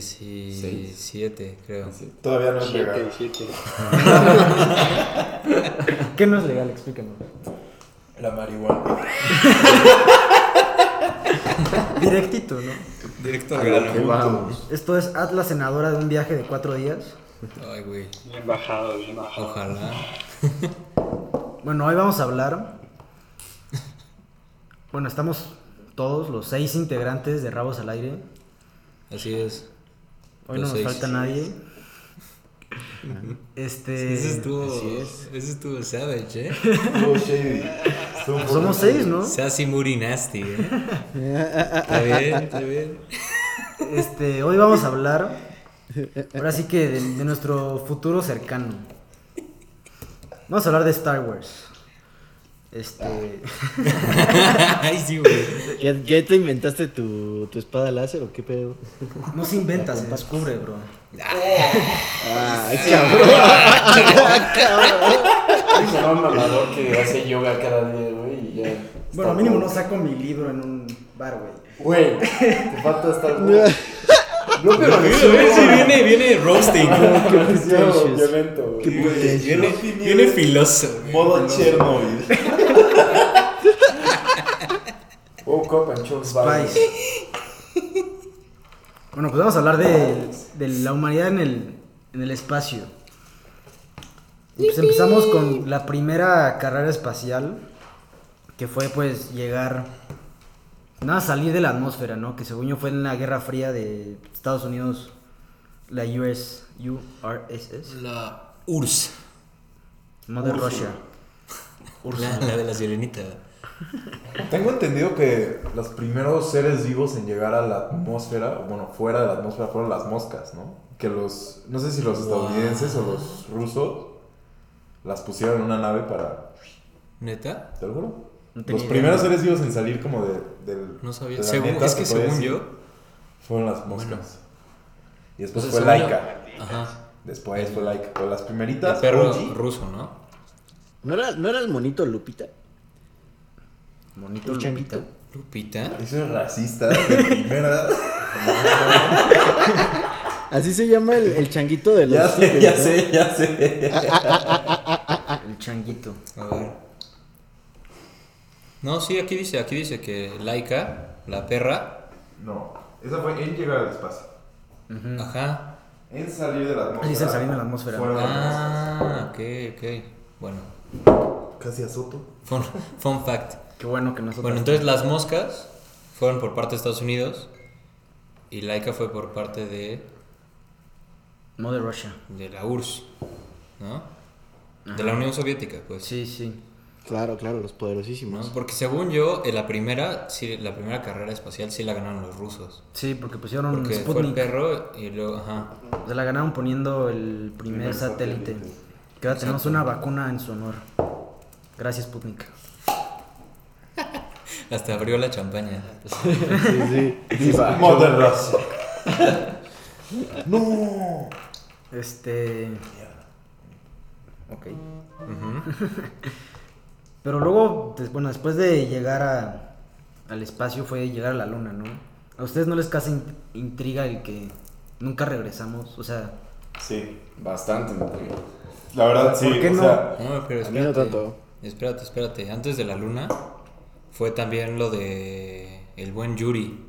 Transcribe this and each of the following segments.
17, creo. Sí, Todavía no es Siete, legal. siete. ¿Qué no es legal? Explícanos. La marihuana. Directito, ¿no? Directo A al grano. Esto es Atlas senadora de un viaje de cuatro días. Ay, güey. Bien bajado, bien bajado. Ojalá. Bueno, hoy vamos a hablar. Bueno, estamos todos los seis integrantes de Rabos al Aire. Así es. Hoy no nos seis. falta nadie. Este. Ese estuvo. es. Ese estuvo savage, eh. Estuvo shady. Estuvo un poco Somos seis, ¿no? Sassy Moody Nasty, eh. Está bien, está bien. Este, hoy vamos a hablar. Ahora sí que de, de nuestro futuro cercano. Vamos a hablar de Star Wars. Este. Ay, sí, güey. ¿Ya, ya te inventaste tu, tu espada láser o qué pedo? No se inventa, se descubre, bro. Ah, cabrón. Llama un mamador que hace yoga cada día, güey, y ya. Bueno, mínimo no saco mi libro en un bar, güey. Güey, te falta estar. No, pero sí, viene, viene roasting. violento, güey. Qué Viene, viene filoso. Modo Chernobyl. Woke up and chose violence. Bueno, pues vamos a hablar de, de la humanidad en el, en el espacio. Y pues empezamos con la primera carrera espacial, que fue pues llegar, nada, salir de la atmósfera, ¿no? Que según yo fue en la Guerra Fría de Estados Unidos, la US, URSS, La URSS. Mother La, la de la sirenita. Tengo entendido que los primeros seres vivos en llegar a la atmósfera, bueno, fuera de la atmósfera, fueron las moscas, ¿no? Que los, no sé si los estadounidenses o los rusos las pusieron en una nave para, ¿Neta? ¿te lo juro? No Los idea. primeros seres vivos en salir como de, del... No sabía. Según, es que según decir, yo. Fueron las moscas. Bueno. Y después fue yo- Laika. Ajá. Después fue Laika. Pero las El primeritas, perro OG, ruso, ¿no? ¿No era, ¿No era el monito Lupita? Bonito El Lupita. changuito. Lupita. Eso es racista de primera. Así se llama el, el changuito de los ya sé, ya ¿no? sé, ya sé. El changuito. A ver. No, sí, aquí dice, aquí dice que Laika, la perra, No, esa fue en llegar al espacio. Ajá. En salir de la atmósfera. Dice salir de la atmósfera. Fueron las Ah, ok, ok. Bueno. Casi a Soto. fun, fun fact. Qué bueno que nosotros. Bueno, entonces las moscas fueron por parte de Estados Unidos y Laika fue por parte de, Mother Russia. de la URSS, ¿no? De la Unión Soviética, pues. Sí, sí. Claro, claro, los ¿no? poderosísimos. Porque según yo, en la primera, sí, la primera carrera espacial sí la ganaron los rusos. Sí, porque pusieron Porque fue el Sputnik. perro y luego, ajá. Se la ganaron poniendo el primer Primer satélite. satélite. Que ahora tenemos una vacuna en su honor. Gracias, Sputnik. Hasta abrió la champaña. Sí, sí. No. Este. Ok. Ujú. Pero luego, des- bueno, después de llegar a, al espacio fue llegar a la luna, ¿no? ¿A ustedes no les casi in- intriga el que nunca regresamos? O sea, Sí. Bastante me intriga. La verdad, sí. ¿Por qué o no? sea, No, pero A mí no espérate. tanto. Espérate, espérate. Antes de la luna fue también lo de el buen Yuri.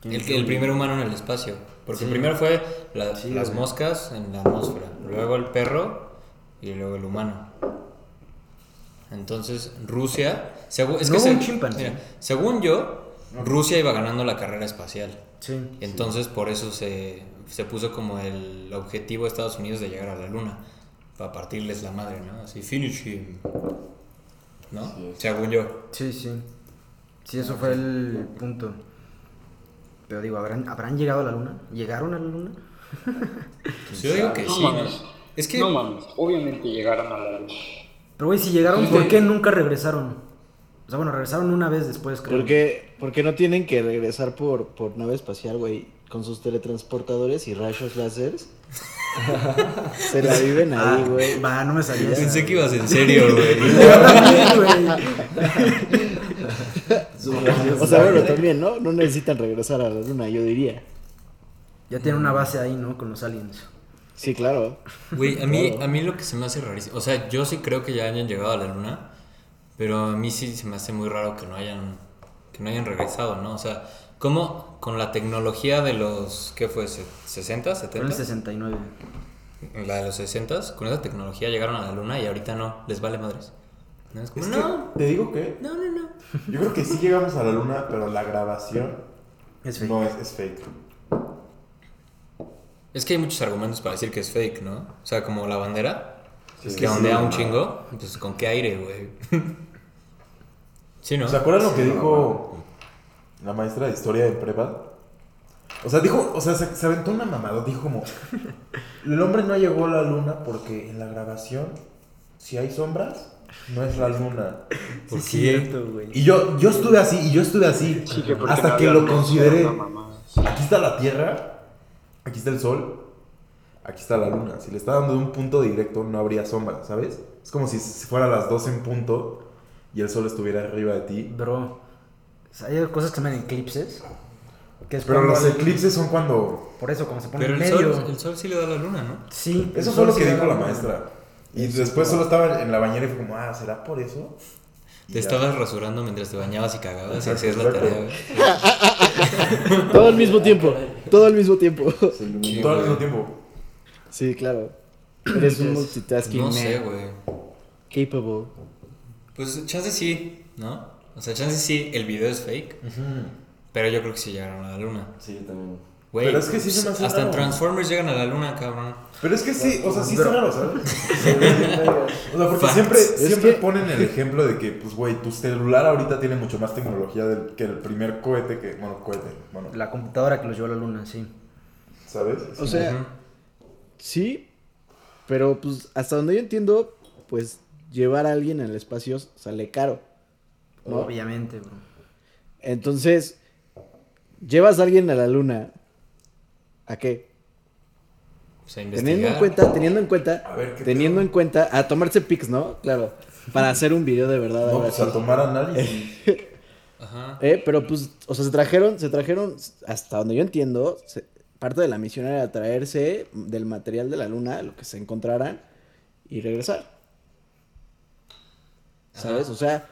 ¿quién El, primer humano en el espacio. Porque Sí. primero fue la- Sí, las güey. moscas en la atmósfera. Luego el perro y luego el humano. Entonces, Rusia. segu- es No que hubo un se- chimpancé. mira, según yo, Rusia iba ganando la carrera espacial. Sí. Entonces, por eso se, se puso como el objetivo de Estados Unidos de llegar a la luna. Para partirles la madre, ¿no? Así, finish him. ¿No? Es. Según yo. Sí, sí. Sí, eso fue el punto. Pero digo, ¿habrán, ¿habrán llegado a la luna? ¿Llegaron a la luna? Pues yo digo que No sí, ¿no? mames. Es que. No mames, obviamente llegaron a la luz. Pero güey, si llegaron, Sí. ¿por qué nunca regresaron? O sea, bueno, regresaron una vez después, creo. ¿Por qué, por qué no tienen que regresar por, por nave espacial, güey? Con sus teletransportadores y rayos láseres. Se la viven ahí, Ah, güey. Va, no me salía. Pensé que ibas en serio, güey. Yo también, güey. O sea, bueno, también, ¿no? No necesitan regresar a la luna, yo diría. Ya tiene una base ahí, ¿no? Con los aliens. Sí, claro. Güey, a mí, a mí lo que se me hace rarísimo, o sea, yo sí creo que ya hayan llegado a la luna, pero a mí sí se me hace muy raro que no hayan, que no hayan regresado, ¿no? O sea, ¿cómo con la tecnología de los, ¿qué fue? se- ¿60, Fue en 70? el 69. La de los 60, con esa tecnología llegaron a la luna y ahorita no, les vale madres. No, es como, Es que, no, te digo que no, no, no. yo creo que sí llegamos a la luna, pero la grabación Es fake. no es, es fake. Es que hay muchos argumentos para decir que es fake, ¿no? O sea, como la bandera, Es que sí, ondea un no. chingo, pues con qué aire, güey. sí, ¿no? ¿Se acuerdan lo que Sí, dijo la maestra de historia de prepa? O sea, dijo, o sea, se, se aventó una mamada, dijo como, el hombre no llegó a la luna porque en la grabación, si hay sombras, no es la luna. ¿Por Sí, qué? cierto, güey. Y yo, yo estuve así, y yo estuve así, Sí, que porque hasta no que lo consideré. Aquí está la Tierra, aquí está el Sol, aquí está la Luna. Si le está dando un punto directo, no habría sombra, ¿sabes? Es como si fuera las 12 en punto y el Sol estuviera arriba de ti. Bro, o sea, hay cosas que se llaman eclipses. Que es Pero los el- eclipses son cuando... Por eso, cuando se pone Pero en el medio. sol, el sol sí le da a la luna, ¿no? Sí. Eso fue lo que sí dijo la maestra. Y después solo estaba en la bañera y fue como, ah, ¿será por eso? Y Te ya. estabas rasurando mientras te bañabas y cagabas y hacías la exacto. tarea, güey. Todo al mismo tiempo. Todo al mismo tiempo. Todo al mismo tiempo. Sí, claro. Eres un multitasking No sé, güey. Capable. Pues chance sí, ¿no? O sea, chance sí, el video es fake, pero yo creo que sí llegaron a la luna. Sí, yo también. Güey, Pero es que sí se me hace hasta en. Transformers llegan a la luna, cabrón. Pero es que sí, o sea, sí está raro, ¿sabes? O sea, porque Facts. siempre, Es siempre que- ponen el ejemplo de que, pues, güey, tu celular ahorita tiene mucho más tecnología del, que el primer cohete que, bueno, cohete, bueno, La computadora que los llevó a la luna, sí. ¿sabes? O sea, sí, pero pues hasta donde yo entiendo, pues llevar a alguien al espacio sale caro. ¿No? Obviamente, bro. Entonces, llevas a alguien a la luna. ¿A qué? O sea, Teniendo en cuenta, teniendo en cuenta, A ver, ¿qué teniendo pedo? en cuenta, a tomarse pics, ¿no? Claro. Para hacer un video de verdad. no, pues a tomar análisis. Ajá. Eh, pero pues, o sea, se trajeron, se trajeron, hasta donde yo entiendo, se- parte de la misión era traerse del material de la luna, lo que se encontraran, y regresar. ¿Sabes? Ajá. O sea,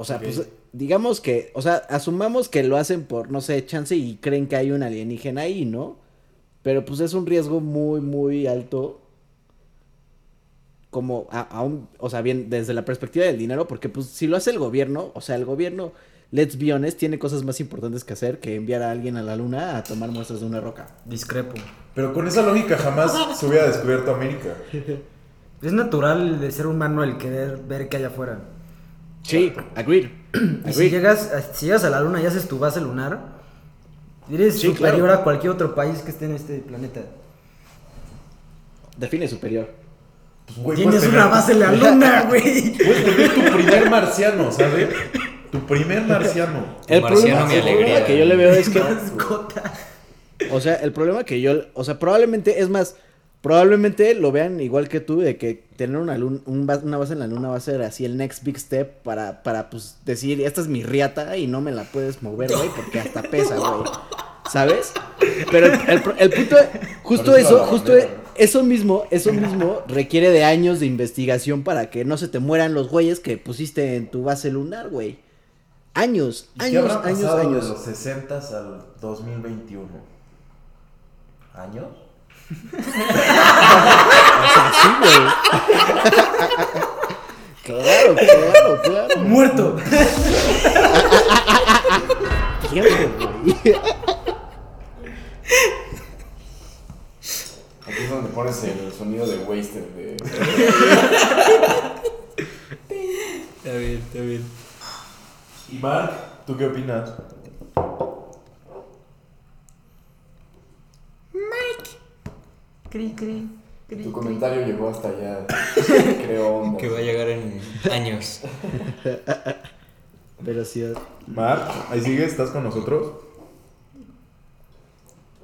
o sea, pues, digamos que, o sea, asumamos que lo hacen por, no sé, chance y creen que hay un alienígena ahí, ¿no? Pero pues es un riesgo muy, muy alto. Como a, a un, o sea, bien, desde la perspectiva del dinero, porque pues si lo hace el gobierno, o sea, el gobierno, let's be honest, tiene cosas más importantes que hacer que enviar a alguien a la luna a tomar muestras de una roca. Discrepo. Pero con esa lógica jamás se hubiera descubierto América. Es natural de ser humano el querer ver qué hay afuera. Sí, agreed. Y si llegas, a- si llegas a la luna y haces tu base lunar, eres Sí, superior claro. a cualquier otro país que esté en este planeta. Define superior. Pues, güey, Tienes una tener- base en la luna, güey. Puedes tener tu primer marciano, ¿sabes? Tu primer marciano. El Marciano, problema, mi alegría. que yo le veo es que Mascota. O sea, el problema que yo, o sea, probablemente, es más, probablemente lo vean igual que tú, de que tener una, lun- un ba- una base en la luna va a ser así el next big step para, para pues, decir, esta es mi riata y no me la puedes mover, güey, porque hasta pesa, güey. ¿Sabes? Pero el, el pro- el punto, justo eso, justo ¿no? eso mismo, eso mismo requiere de años de investigación para que no se te mueran los güeyes que pusiste en tu base lunar, güey. Años, ¿Y qué años, habrá años, pasado años. de los 60 al 2021? ¿Años? O sea, sí, güey. claro, claro, claro. Muerto. Aquí es donde pones el sonido de Wasted. De... Está bien, está bien. Y Mark, ¿tú qué opinas? Cri, cri. Tu comentario llegó hasta allá. Creo. Que va a llegar en años. Pero sí, Mark, ahí sigues, ¿estás con nosotros?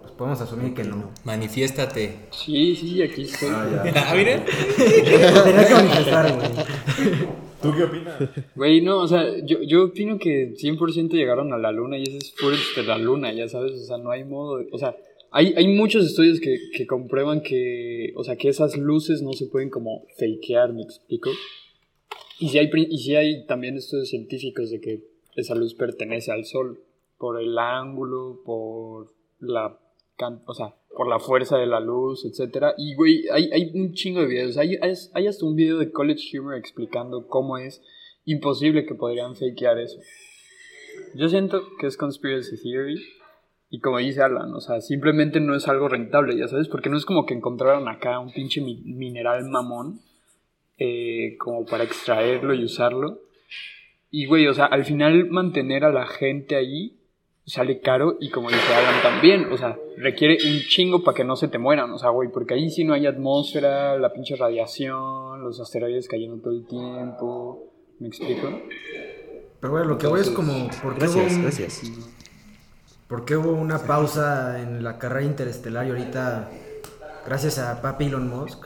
Pues podemos asumir que no. Manifiéstate. Sí, sí, aquí estoy. Ah, ya. Ah, mira. Tenía que manifestar, güey. ¿Tú qué opinas? Güey, no, o sea, yo, yo opino que 100% llegaron a la luna y ese es footage de la luna, ya sabes, o sea, no hay modo de, o sea, hay, hay muchos estudios que, que comprueban que, o sea, que esas luces no se pueden como fakear, ¿me explico? Y si hay, y sí hay también estudios científicos de que esa luz pertenece al sol, por el ángulo, por la, o sea, por la fuerza de la luz, etcétera. Y, güey, hay, hay un chingo de videos. Hay, hay hasta un video de College Humor explicando cómo es imposible que podrían fakear eso. Yo siento que es conspiracy theory. Y como dice Alan, o sea, simplemente no es algo rentable, ya sabes, porque no es como que encontraron acá un pinche mi- mineral mamón eh, como para extraerlo y usarlo. Y, güey, o sea, al final mantener a la gente ahí sale caro y como dice Alan también, o sea, requiere un chingo para que no se te mueran, o sea, güey, porque ahí sí no hay atmósfera, la pinche radiación, los asteroides cayendo todo el tiempo, ¿me explico? Pero bueno, lo que voy es como, ¿por qué, hubo Gracias, un- gracias. Por qué hubo una pausa en la carrera interestelar y ahorita, gracias a papi Elon Musk?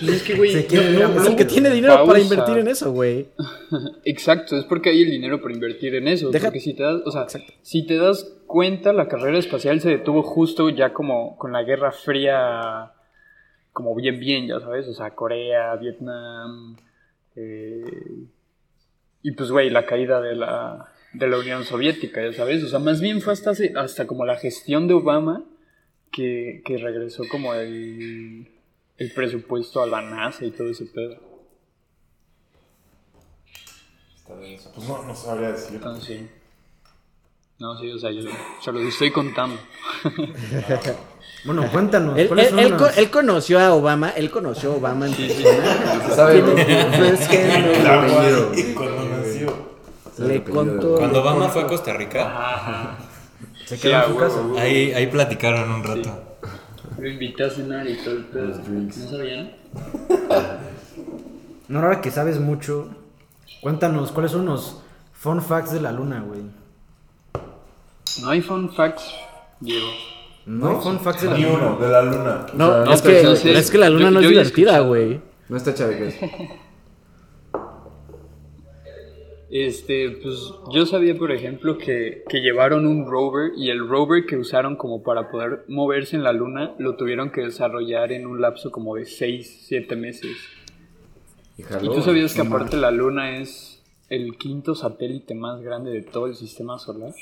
Y es que, güey, Se quiere no- no- Es el que tiene dinero para invertir en eso, güey. Exacto, es porque hay el dinero para invertir en eso. Deja- Porque si te das, o sea, si te das cuenta, la carrera espacial se detuvo justo ya como con la Guerra Fría, como bien, bien, ya sabes, o sea, Corea, Vietnam, eh, y pues, güey, la caída de la, de la Unión Soviética, ya sabes, o sea, más bien fue hasta, hace- hasta como la gestión de Obama que, que regresó como el, el presupuesto a la NASA y todo ese pedo. Está bien eso. Pues no, no sabría decir. Entonces, sí. No, sí, o sea, yo se los estoy contando. Bueno, cuéntanos, Él, ¿cuáles él- conoció a Obama, él conoció a Obama en sabe, El no, agua apellido. y cuando nació. Le contó. Cuando le Obama contó. fue a Costa Rica, Ajá. se quedó en su huevo, casa? huevo. ahí, ahí platicaron un rato. Lo invité a cenar y todo el pedo. ¿No sabían? No, ahora que sabes mucho, cuéntanos, ¿cuáles son los fun facts de la luna, güey? No hay fun facts, Diego. No hay fun facts de la Ni luna. uno, de la luna. No, O sea, no es, que, es que la luna Yo- no es divertida, güey. No está chavi, ¿qué es? Este, pues yo sabía, por ejemplo, que, que llevaron un rover y el rover que usaron como para poder moverse en la luna lo tuvieron que desarrollar en un lapso como de 6, 7 meses. Y ¿Y tú sabías que aparte la luna es el quinto satélite más grande de todo el sistema solar?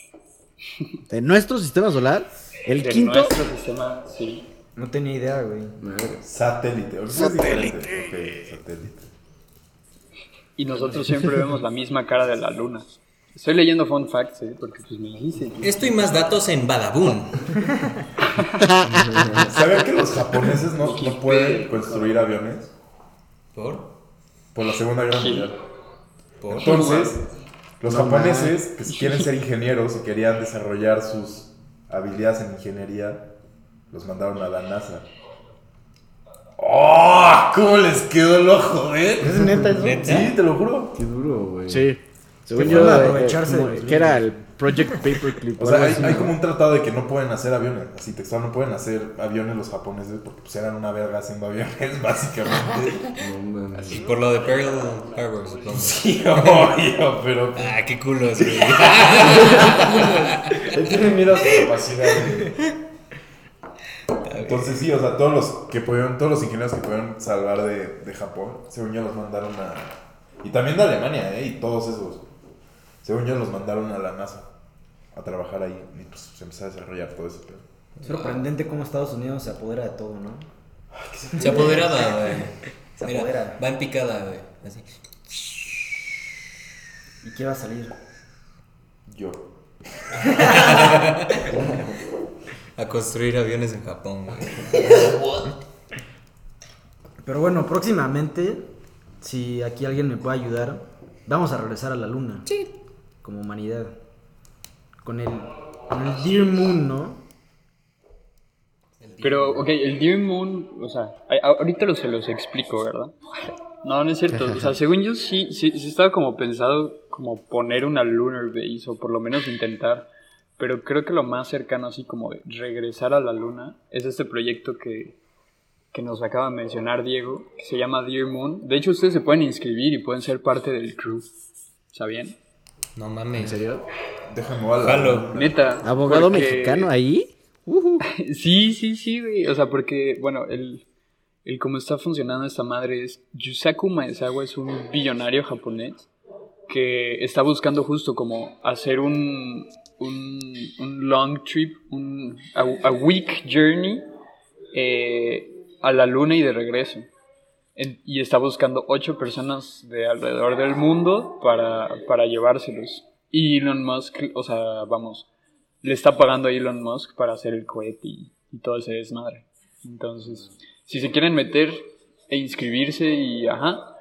De nuestro sistema solar, el De quinto. nuestro sistema, sí. No tenía idea, güey. Satélite. Ok, satélite. Y nosotros siempre vemos la misma cara de la luna. Estoy leyendo fun facts, ¿eh? porque pues me dijiste. Esto y más datos en Badabun. ¿Sabían que los japoneses no, no pueden construir aviones? ¿Por? Por la Segunda Guerra Mundial. ¿Por? Entonces, los japoneses que si quieren ser ingenieros y querían desarrollar sus habilidades en ingeniería, los mandaron a la NASA. ¡Oh! ¿Cómo les quedó el ojo, eh? ¿Es neta eso? ¿Neta? Sí, te lo juro. Qué duro, güey. Sí. Según yo, de eh, aprovecharse de que era el Project Paperclip. O sea, hay, hay como un tratado de que no pueden hacer aviones. Así textual, no pueden hacer aviones los japoneses porque pues eran una verga haciendo aviones, básicamente. No mames. Por lo de Pearl Harbor, supongo. Sí, obvio, pero. Ah, qué culos, güey. Él tiene miedo a su capacidad. güey. Entonces sí, o sea, todos los que pudieron, todos los ingenieros que pudieron salvar de, de Japón, según yo los mandaron a. Y también de Alemania, ¿eh? Y todos esos. Según yo los mandaron a la NASA a trabajar ahí. Y pues se empezó a desarrollar todo ese pedo. Es sorprendente cómo Estados Unidos se apodera de todo, ¿no? Se apoderada, güey. Se Mira, apodera. va en picada, güey. Así. ¿Y qué va a salir? Yo. A construir aviones en Japón, güey. Pero bueno, próximamente, si aquí alguien me puede ayudar, vamos a regresar a la luna. Sí. Como humanidad. Con el, con el Dear Moon, ¿no? Pero, ok, el Dear Moon, o sea, ahorita lo, se los explico, ¿verdad? No, no es cierto. O sea, según yo sí, sí, sí estaba como pensado como poner una lunar base o por lo menos intentar. Pero creo que lo más cercano así como de regresar a la luna es este proyecto que, que nos acaba de mencionar Diego, que se llama Dear Moon. De hecho, ustedes se pueden inscribir y pueden ser parte del crew. ¿Sabían? No mames. ¿En serio? Déjame Jalo. Neta. ¿Abogado porque- mexicano ahí? Sí, sí, sí, güey. O sea, porque, bueno, el, el cómo está funcionando esta madre es. Yusaku Maezawa es un billonario japonés que está buscando justo como hacer un, un, un long trip, un, a, a week journey eh, a la luna y de regreso. En- y está buscando ocho personas de alrededor del mundo para, para llevárselos. Y Elon Musk, o sea, vamos, le está pagando a Elon Musk para hacer el cohete y, y todo ese desmadre. Entonces, si se quieren meter e inscribirse y ajá,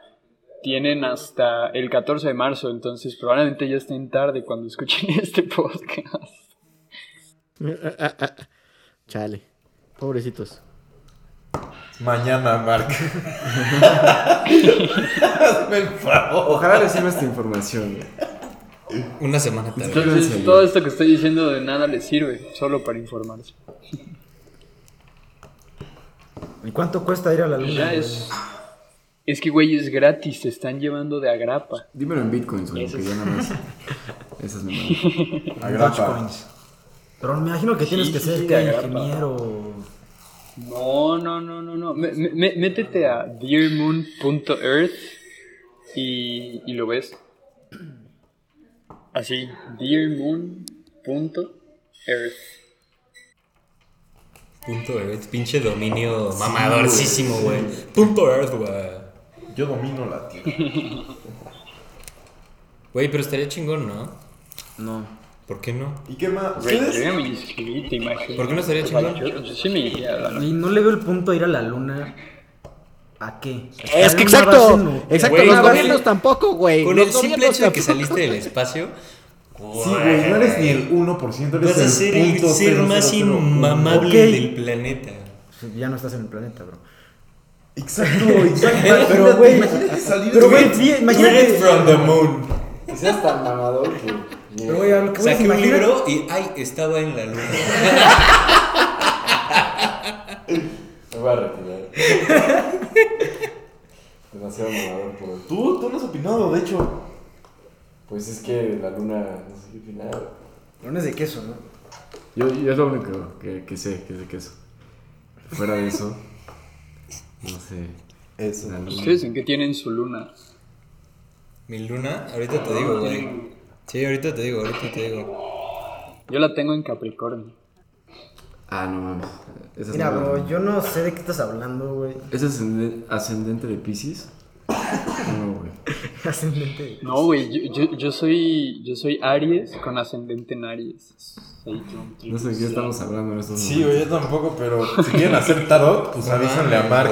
tienen hasta el 14 de marzo, entonces probablemente ya estén tarde cuando escuchen este podcast. Chale. Pobrecitos. Mañana, Mark. Hazme el favor. Ojalá les sirva esta información. Una semana tarde. Entonces, todo esto que estoy diciendo de nada les sirve, solo para informarse. ¿Y cuánto cuesta ir a la luna? Ya güey? es... Es que, güey, es gratis, te están llevando de agrapa. Dímelo en bitcoins, güey, Eso que ya nada más. Esas me mandan. Agrapa. Dogecoins. Pero me imagino que tienes Sí, que sí, ser sí, agrapa. ingeniero. No, no, no, no, no. Me- métete a dearmoon.earth y, y lo ves. Así, dearmoon.earth. Punto Earth, pinche dominio mamadorcísimo, güey. Punto Earth, güey. Yo domino la tierra. Güey, pero estaría chingón, ¿no? No. ¿Por qué no? ¿Y qué más? Güey, ¿Ustedes? yo me inscribí, te imaginas. ¿Por qué no estaría chingón? Yo, yo sí me iría a la Y no le veo el punto a ir a la luna. ¿A qué? Es que exacto. Exacto, Güey, los con gobiernos tampoco, güey. Con Los el simple gobiernos hecho de que tampoco. saliste del espacio, Sí, güey, no eres ni el 1%, eres vas a el ser el punto ser más inmamable Ok. del planeta. Ya no estás en el planeta, bro. Exacto, exacto. Pero, güey, imagínate salir Pero, güey, sí, imagínate. from the moon. Seas tan mamador que. Pero, güey, a lo que voy es, Saqué un libro y ay, estaba en la luna. Me voy a retirar. Demasiado mamador por hoy. Tú, tú no has opinado, de hecho. Pues es que la luna. No sé qué opinar. Lunes de queso, ¿no? Yo, yo es lo único que, que sé, que es de queso. Fuera de eso. No sé. Eso. La luna. ¿Ustedes en qué tienen su luna? Mi luna, ahorita te digo, güey. Sí, ahorita te digo, ahorita te digo. Yo la tengo en Capricornio. Ah, no mames. Mira, bro, yo no sé de qué estás hablando, güey. ¿Es ascendente, ascendente de Pisces? No, güey. Ascendente. No, güey, yo, yo, yo soy yo soy Aries con ascendente en Aries. No sé de qué estamos hablando en estos Sí, güey, yo tampoco, pero si quieren hacer tarot, pues avísenle a Mark.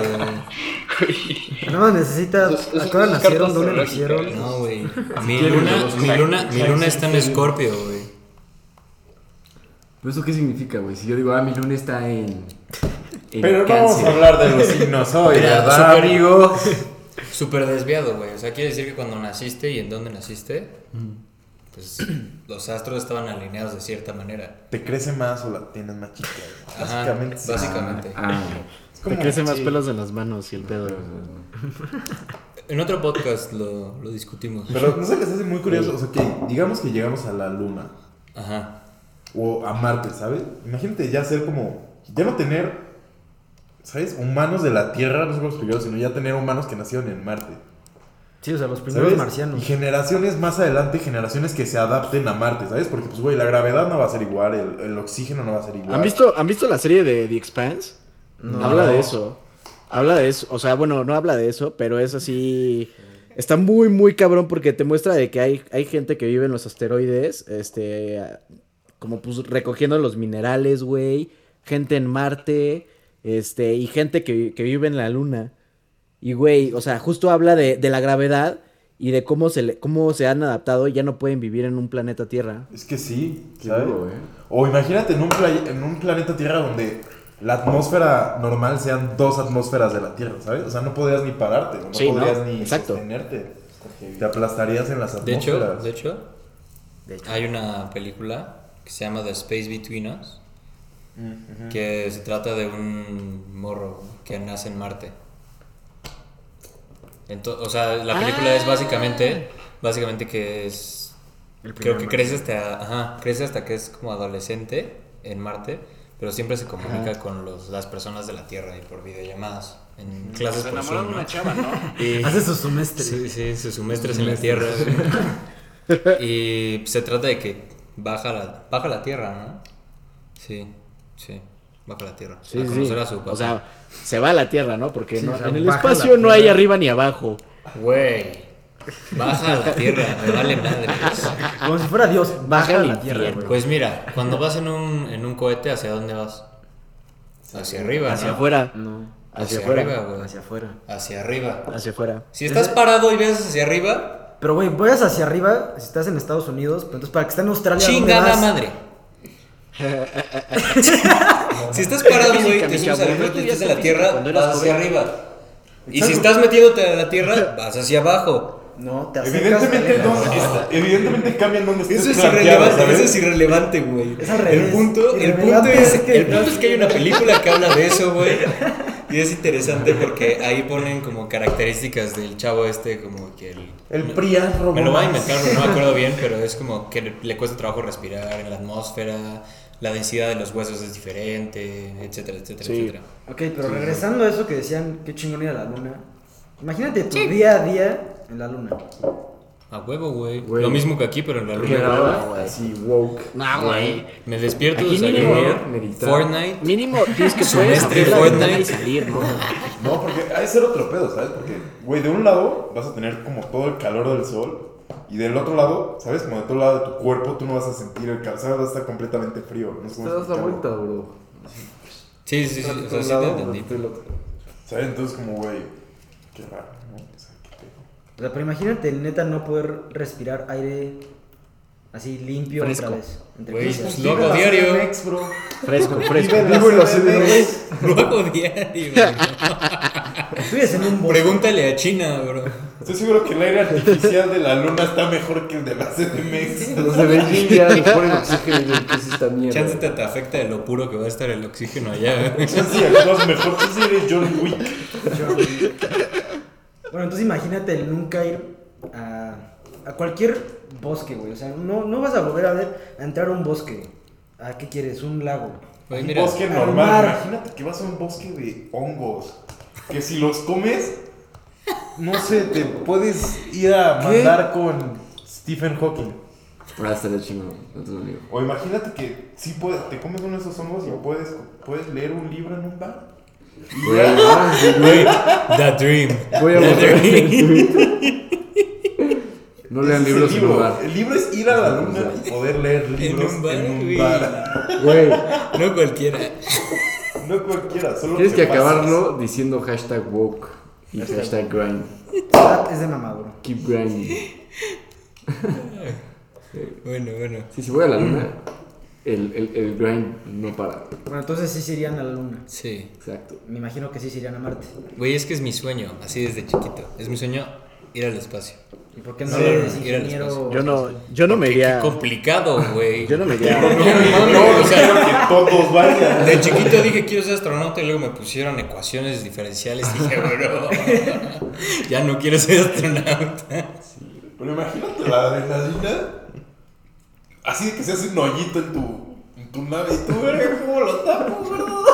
Más necesitas. ¿A qué hora nacieron? ¿Dónde nacieron? No, güey. Mi luna, mi luna, mi luna está en Escorpio, güey. ¿Pero eso qué significa, güey? Si yo digo, ah, mi luna está en. en Pero no vamos a hablar de los signos hoy, ¿verdad, súper- amigo? Súper desviado, güey. O sea, quiere decir que cuando naciste y en dónde naciste, pues los astros estaban alineados de cierta manera. ¿Te crece más o la tienes más chica? güey? Ajá, Básicamente. sí. básicamente. Ah, Es Te crecen más pelos en las manos y el pedo. En otro podcast lo, lo discutimos. Pero no se les hace muy curioso. O sea, que digamos que llegamos a la luna Ajá. o a Marte, ¿sabes? Imagínate ya ser como. Ya no tener, ¿sabes? Humanos de la Tierra, no sé cómo explicarlo, sino ya tener humanos que nacieron en Marte. Sí, o sea, los primeros ¿Sabes? marcianos. Y generaciones más adelante, generaciones que se adapten a Marte, ¿sabes? Porque, pues, güey, la gravedad no va a ser igual, el, el oxígeno no va a ser igual. ¿Han visto, ¿Han visto la serie de The Expanse? No. Habla de eso. Habla de eso. O sea, bueno, no habla de eso, pero es así. Está muy, muy cabrón porque te muestra de que hay, hay gente que vive en los asteroides, este, como pues recogiendo los minerales, güey. Gente en Marte, este, y gente que, que vive en la Luna. Y, güey, o sea, justo habla de, de la gravedad y de cómo se, le- cómo se han adaptado y ya no pueden vivir en un planeta Tierra. Es que sí, Qué ¿sabes? duro, eh. O imagínate en un, play- en un planeta Tierra donde la atmósfera normal sean dos atmósferas de la Tierra, ¿sabes? O sea, no podrías ni pararte, no Sí, ¿no? podrías ni Exacto. sostenerte. Te aplastarías en las De hecho, atmósferas. de hecho, De hecho. hay una película que se llama The Space Between Us. Que se trata de un morro que nace en Marte. Ento- o sea, la película es básicamente, básicamente que es, creo que crece hasta, ajá, crece hasta que es como adolescente en Marte, pero siempre se comunica con los, las personas de la Tierra y por videollamadas, en clases Se por enamoró de una chava, ¿no? Y- Hace su semestre. Sí, sí, sus semestres en la tierra. y se trata de que baja la, baja la tierra, ¿no? Sí, sí, baja la tierra. Sí, a sí. conocer a su papá. O sea, se va a la Tierra, ¿no? Porque Sí, no- o sea, en el espacio no hay Tierra. arriba ni abajo. güey, baja a la tierra, me vale madre. Como si fuera Dios, baja Baja a al la tierra, güey. Pues mira, cuando vas en un, en un cohete, ¿hacia dónde vas? Hacia arriba, Hacia ¿no? afuera. No, Hacia, Hacia, afuera. arriba, güey. hacia afuera. Hacia arriba. Hacia afuera. Si estás parado y ves hacia arriba, Pero, güey, vayas hacia arriba si estás en Estados Unidos, pero entonces para que estés en Australia. ¿dónde chingada vas? madre. si estás parado, güey, te subes al ¿no avión, te estás en la tierra, vas hacia arriba. Y si estás metiéndote a la tierra, vas hacia abajo. No, te acercas. Evidentemente, no, está- evidentemente cambian donde estés Eso es irrelevante, ¿sabes? eso es irrelevante, güey. Es al El punto, el punto Irrelevante es, es que- el punto es que hay una película que habla de eso, güey. Y es interesante porque ahí ponen como características del chavo este, como que el... El Prias Me lo voy a inventar, no me acuerdo bien, pero es como que le cuesta trabajo respirar en la atmósfera, la densidad de los huesos es diferente, etcétera, etcétera, Sí. etcétera. Ok, pero regresando a eso que decían, qué chingón ir a la luna. Imagínate tu día a día en la luna. A huevo, güey. Lo mismo que aquí, pero en la luna. hora, así woke. No, güey. Me despierto, Aquí mínimo meditar. Fortnite. Mínimo tienes que Semestre, Fortnite. y salir, ¿no? No, porque hay que ser otro pedo, ¿sabes? Porque, güey, de un lado vas a tener como todo el calor del sol. Y del otro lado, ¿sabes? Como de todo lado de tu cuerpo, tú no vas a sentir el calor, ¿sabes? Va a estar completamente frío. No sé Te das la vuelta, bro. Sí, sí, sí, o sea, sí te entendí. ¿Sabes? Entonces, como, güey, qué raro, ¿no? O sea, qué pedo. O sea, pero imagínate, neta, no poder respirar aire así limpio Fresco. otra vez. entre Güey, comillas. pues lo hago diario. Fresco, fresco. Vive la CDMX. Lo hago diario, güey. Vives en un bosque. Pregúntale a China, bro. Estoy seguro que el aire artificial de la luna está mejor que el de la CDMX. Los de Beijing ya nos ponen oxígeno y dicen, ¿qué es esta mierda? Chance te, te afecta de lo puro que va a estar el oxígeno allá. güey. Sí, actúas mejor. Tú sí eres John Wick. Bueno, entonces imagínate el nunca ir a, a cualquier bosque, güey. O sea, no, no vas a volver a ver, a entrar a un bosque. ¿A qué quieres? Un lago. Güey, Un mira, bosque al normal. mar. Imagínate que vas a un bosque de hongos. Que si los comes, no sé, te puedes ir a mandar con Stephen Hawking. Ah, estaría chingón. No te lo digo. O imagínate que si puedes, te comes uno de esos hongos y puedes, puedes leer un libro en un bar. Güey, ah, The Dream. Voy a The Dream. No lean libros en un bar. El libro es ir a la luna y poder leer libros un bar, en un bar. Güey, No cualquiera. No cualquiera, solo tienes que acabarlo diciendo hashtag woke y hashtag grind. Ah, Es de mamaduro. Keep grinding. Bueno, bueno. Sí, si voy a la luna, el, el, el grind no para. Bueno, entonces sí se irían a la luna. Sí. Exacto. Me imagino que sí se irían a Marte. Güey, es que es mi sueño, así desde chiquito. Es mi sueño ir al espacio. ¿Y por qué no Sí, eres ingeniero? Yo no, yo no me Qué iría. complicado, güey. Yo no me iría. No, o sea, quiero que todos vayan. de chiquito dije quiero ser astronauta y luego me pusieron ecuaciones diferenciales y dije, bro, ya no quiero ser astronauta. Pero imagínate la adrenalina. Así de que se hace un hoyito en tu, nave y tú, verga, ¿cómo lo tapo, gordo?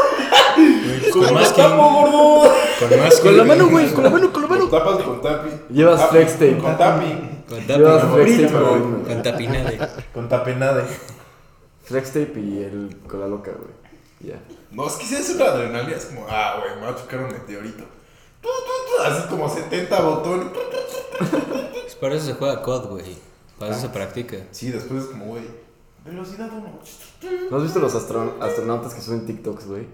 ¿Cómo Con más lo que tapo, gordo? Con más Con la mano, güey, con la mano, con la Lo mano. tapas con tapi. Llevas Tapi, flex tape. Con tapi. Con Llevas tapi, flex tape para la luna. con tapinade. Con tapenade. Flex tape y el con la loca, güey. Ya. No, es que si es una adrenalina, es como, ah, güey, me va a chocar un meteorito. Así como 70 botones. Pues para eso se juega COD, güey. Para eso se practica. Sí, después es como, güey, velocidad 1. ¿No has visto los astro- astronautas que suben TikToks, güey?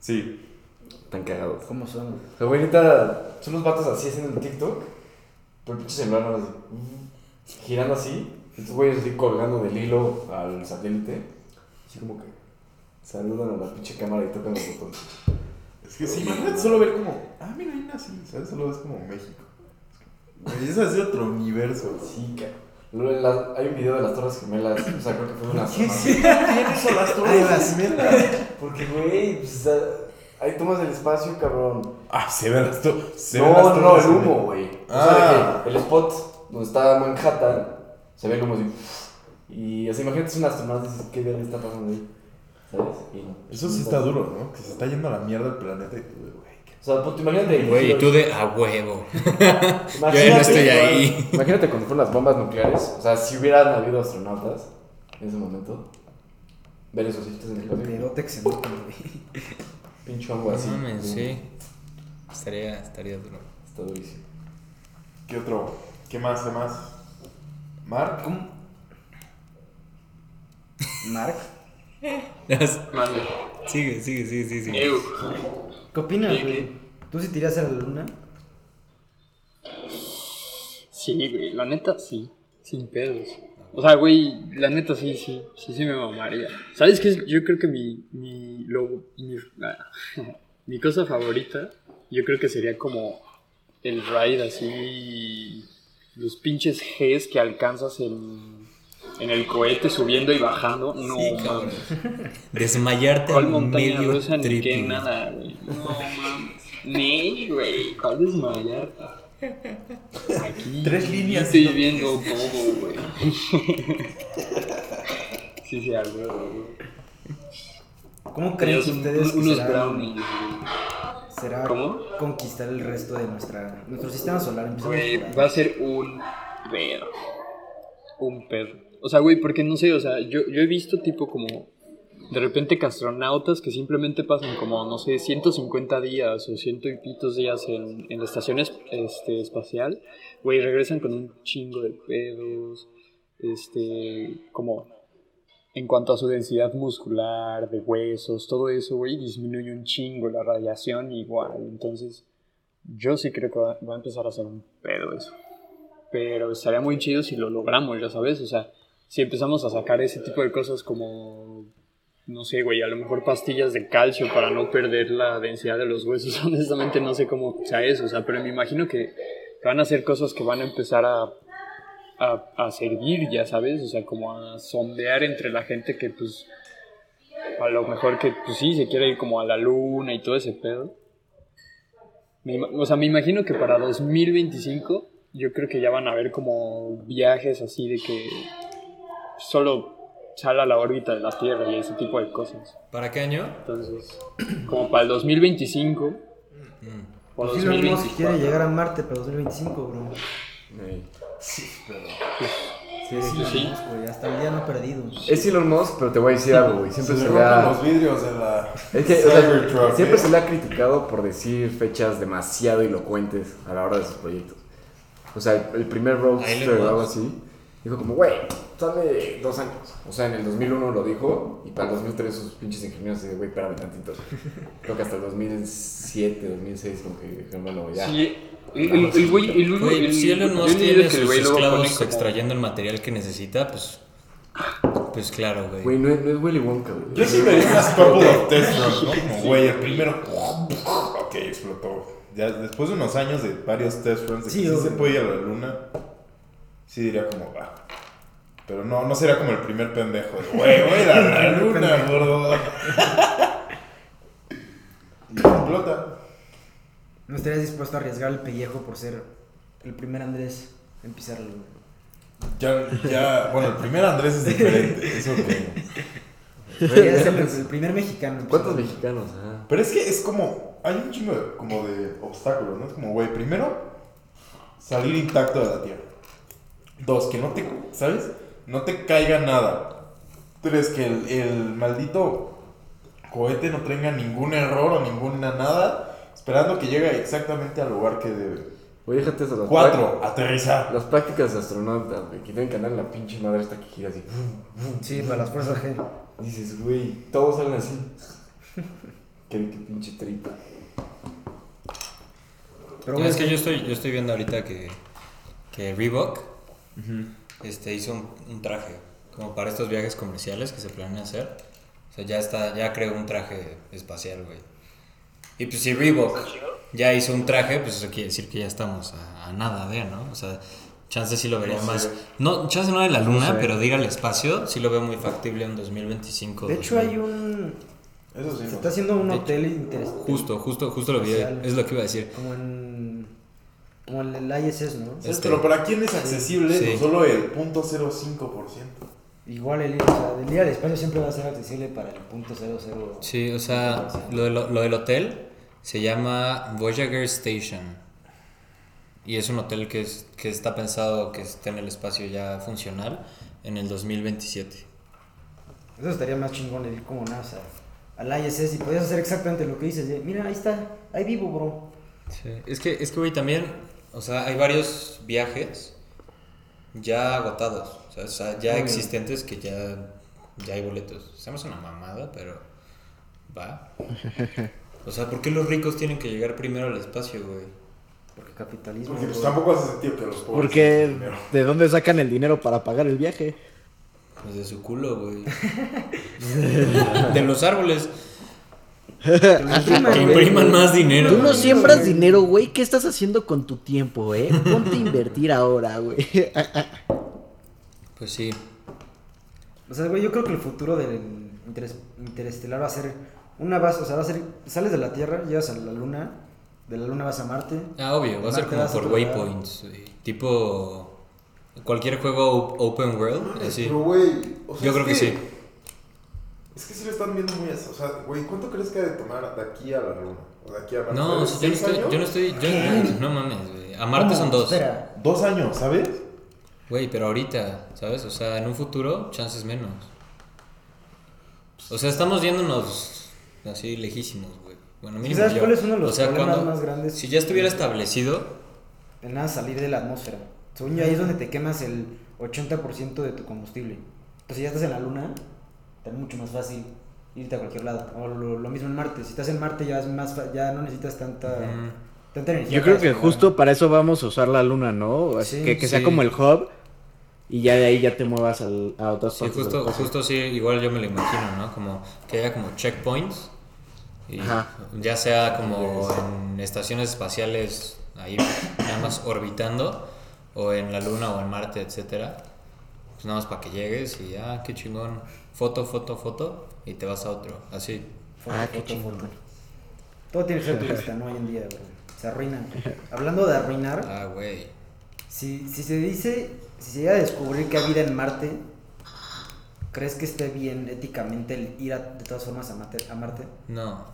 Sí. Tan cagados. ¿Cómo son? O sea, güey, neta, son los vatos así haciendo el TikTok, pero el pinche celular así, girando así, estos güeyes así colgando del hilo al satélite, así como que saludan a la pinche cámara y tocan los botones. Es que sí, imagínate solo ver como, ah, mira, ahí nací, ¿sabes? Solo ves como México. Güey, eso es de otro universo. Sí, cabrón. La- hay un video de las Torres Gemelas, o sea, creo que fue una ¿Qué sí a las torres gemelas? Porque, güey, pues, ah, hay tomas del espacio, cabrón. Ah, se ven las torres. se ven las No, no, torres el humo, güey. O Ah. sea, de que el spot donde está Manhattan, se ve el humo así. Y así, imagínate, es un astronauta y dices, ¿qué verga está pasando ahí? ¿Sabes? Y no. Eso sí está duro, ¿no? Que se está yendo a la mierda el planeta y qué- O sea, pues, imagínate. Güey, y tú de a huevo. Yo ya Imagínate, no estoy ahí. Imagínate cuando fueron las bombas nucleares. O sea, si hubieran habido astronautas en ese momento, ver esos sitios en el güey. Pinche hongo así. No mames, sí. Estaría, estaría duro. Está durísimo. ¿Qué otro? ¿Qué más? ¿Qué más? ¿Mark? ¿Cómo? Mark, Mande. Sigue, sigue, sigue, sigue. sigue. ¿Qué opinas, güey? ¿Tú si tiras a la luna? Sí, güey, la neta sí, sin pedos. O sea, güey, la neta sí, sí, sí, sí me mamaría. ¿Sabes qué? es? Yo creo que mi, mi, lo, mi, ah, mi cosa favorita, yo creo que sería como el ride así, los pinches Gs que alcanzas en, en el cohete subiendo y bajando. No, Sí, mames. Desmayarte ¿Cuál en montaña medio rusa ni trip, qué güey. nada, güey? No mames. Ni, güey, ¿cuál desmayar? Aquí. Tres líneas Estoy viendo todo, güey. sí, sí, algo, güey. ¿Cómo creen un- ustedes que unos será, brownies, güey. será ¿Cómo? conquistar el resto de nuestra, nuestro sistema solar? Güey, va a ser un pedo. Un pedo. O sea, güey, porque no sé, o sea, yo, yo he visto tipo como de repente que astronautas que simplemente pasan como, no sé, 150 días o ciento y pitos días en, en la estación es- este, espacial, güey, regresan con un chingo de pedos, este, como en cuanto a su densidad muscular, de huesos, todo eso, güey, disminuye un chingo la radiación igual, entonces yo sí creo que va, va a empezar a ser un pedo eso. Pero estaría muy chido si lo logramos, ya sabes. O sea, si empezamos a sacar ese tipo de cosas como, no sé, güey, a lo mejor pastillas de calcio para no perder la densidad de los huesos. Honestamente no sé cómo sea eso. O sea, pero me imagino que van a ser cosas que van a empezar a, a, a servir, ya sabes. O sea, como a sondear entre la gente que pues... A lo mejor que, pues sí, se quiere ir como a la luna y todo ese pedo. Me o sea, me imagino que para 2025 yo creo que ya van a haber como viajes así de que solo sale a la órbita de la Tierra y ese tipo de cosas. ¿Para qué año? Entonces, como para el 2025 Mm. o Pues Elon Musk 2024. quiere llegar a Marte para 2025, bro. Sí, Sí, Elon sí. Musk, güey, hasta el día no perdido. Es Elon Musk, pero te voy a decir algo, güey. Siempre Se se le le rompen ha... los vidrios de la Es que, o sea, Cybertruck, siempre ¿eh? se le ha criticado por decir fechas demasiado elocuentes a la hora de sus proyectos. O sea, el primer Roadster o algo así, dijo como, güey, sale dos años. O sea, en el 2001 lo dijo y para el 2003 sus pinches ingenieros dicen, güey, espérame tantito. Creo que hasta el 2007, 2006 como que dijeron, bueno, ya. Sí, el, el, el güey, y luego, Güey, el- si Elon Musk tiene que el sus esclavos extrayendo el material que necesita, pues. Pues claro, güey. Güey, no es, no es Willy Wonka, güey. Yo sí me di unas couple of test runs, ¿no? Como, güey, el primero. Ok, explotó. Ya después de unos años de varios test runs de que Sí, sí, obvio. se puede ir a la luna, sí diría como, va. Pero no, no sería como el primer pendejo de, güey, la luna, gordo. y explota. ¿No estarías dispuesto a arriesgar el pellejo por ser el primer Andrés en pisar la luna? Ya, ya, bueno, el primer Andrés es diferente, eso que. Serías el, el primer mexicano. en ¿Cuántos mexicanos? Ah. Pero es que es como, hay un chingo de, como de obstáculos, ¿no? Es como, güey, primero, salir intacto de la Tierra. Dos, que no te, ¿sabes? No te caiga nada. Tres, que el, el maldito cohete no tenga ningún error o ninguna nada, esperando que llegue exactamente al lugar que debe. Oye, déjate eso. Cuatro, aterrizar. Las prácticas de astronauta, güey, que tienen que andar en la pinche madre esta que gira así. Sí, para las fuerzas G. Dices, güey, todos salen así. qué, qué pinche tripa. Pero güey, es que yo estoy, yo estoy viendo ahorita que, que Reebok este, hizo un, un traje como para estos viajes comerciales que se planean hacer. O sea, ya está, ya creó un traje espacial, güey. Y pues si Reebok ya hizo un traje, pues eso quiere decir que ya estamos a, a nada de, ¿no? O sea, chance sí lo vería No más. sé. No, chance no de la luna, sé. pero de ir al espacio, sí lo veo muy factible en 2025. De hecho, 2000. hay un. Eso sí. Se no. está haciendo un De hotel interesante. Justo, justo, justo lo vi. Es lo que iba a decir. Como en. Como el, el ISS, ¿no? Este- Pero para quién es accesible Sí. solo el 0.05%. Igual el o sea, el ir al espacio siempre va a ser accesible para el punto 00. Sí, o sea, lo, de lo- lo del hotel se llama Voyager Station. Y es un hotel que, es, que está pensado que esté en el espacio ya funcional en el 2027. Eso estaría más chingón el ir como NASA al ISS y podías hacer exactamente lo que dices. de, Mira, ahí está, ahí vivo, bro. Sí, es que, es que, güey, también, o sea, hay varios viajes ya agotados, o sea, ya existentes que ya, ya hay boletos. Estamos una mamada, pero va. O sea, ¿por qué los ricos tienen que llegar primero al espacio, güey? Porque capitalismo. Porque pues tampoco hace sentido que los pobres. Porque. ¿de dónde sacan el dinero para pagar el viaje? Pues de su culo, güey. de los árboles. Impriman, Que impriman más dinero. Tú no siembras dinero, güey. ¿Qué estás haciendo con tu tiempo, eh? Ponte a invertir ahora, güey. Pues sí. O sea, güey, yo creo que el futuro del interes- interestelar va a ser una base, o sea, va a ser, sales de la Tierra, llegas a la Luna, de la Luna vas a Marte. Ah, obvio, va a ser como por waypoints. Tipo cualquier juego op- open world, así. Pero, güey. o sea, Yo creo que sí. Es que sí lo están viendo muy así. O sea, güey, ¿cuánto crees que ha de tomar de aquí a la luna? O de aquí a Marte? No, o sea, yo no ¿Seis estoy, yo no estoy, yo ¿Qué? no mames, güey. A Marte ¿Cómo? son dos. Espera, Dos años, ¿sabes? Güey, pero ahorita, ¿sabes? O sea, en un futuro, chances menos. O sea, estamos yéndonos así lejísimos, güey. Bueno, mínimo ¿Sabes yo. cuál es uno de los o sea, problemas cuando- más grandes? Si ya estuviera establecido, de nada salir de la atmósfera. Según yo, ahí es donde te quemas el 80% de tu combustible. Entonces, si ya estás en la Luna, está mucho más fácil irte a cualquier lado. O lo, lo mismo en Marte. Si estás en Marte, ya, es más, fa- ya no necesitas tanta, tanta energía. Yo creo que justo para eso vamos a usar la luna, ¿no? Así Sí, que, que sea sí. como el hub y ya de ahí ya te muevas al- a otras sí, partes justo, justo sí, igual yo me lo imagino, ¿no? Como que haya como checkpoints. Y Ajá. ya sea como en estaciones espaciales ahí nada más orbitando, o en la Luna o en Marte, etcétera. Pues nada más para que llegues y ah, qué chingón. Foto, foto, foto, y te vas a otro. Así. Foto, Ah, qué foto, chingón. foto. Todo tiene que ser turista, ¿no? Hoy en día, bro. Se arruinan. Hablando de arruinar, Ah, güey. si, si se dice, si se llega a descubrir que hay vida en Marte, ¿crees que esté bien éticamente el ir a- de todas formas a Marte? A Marte? No.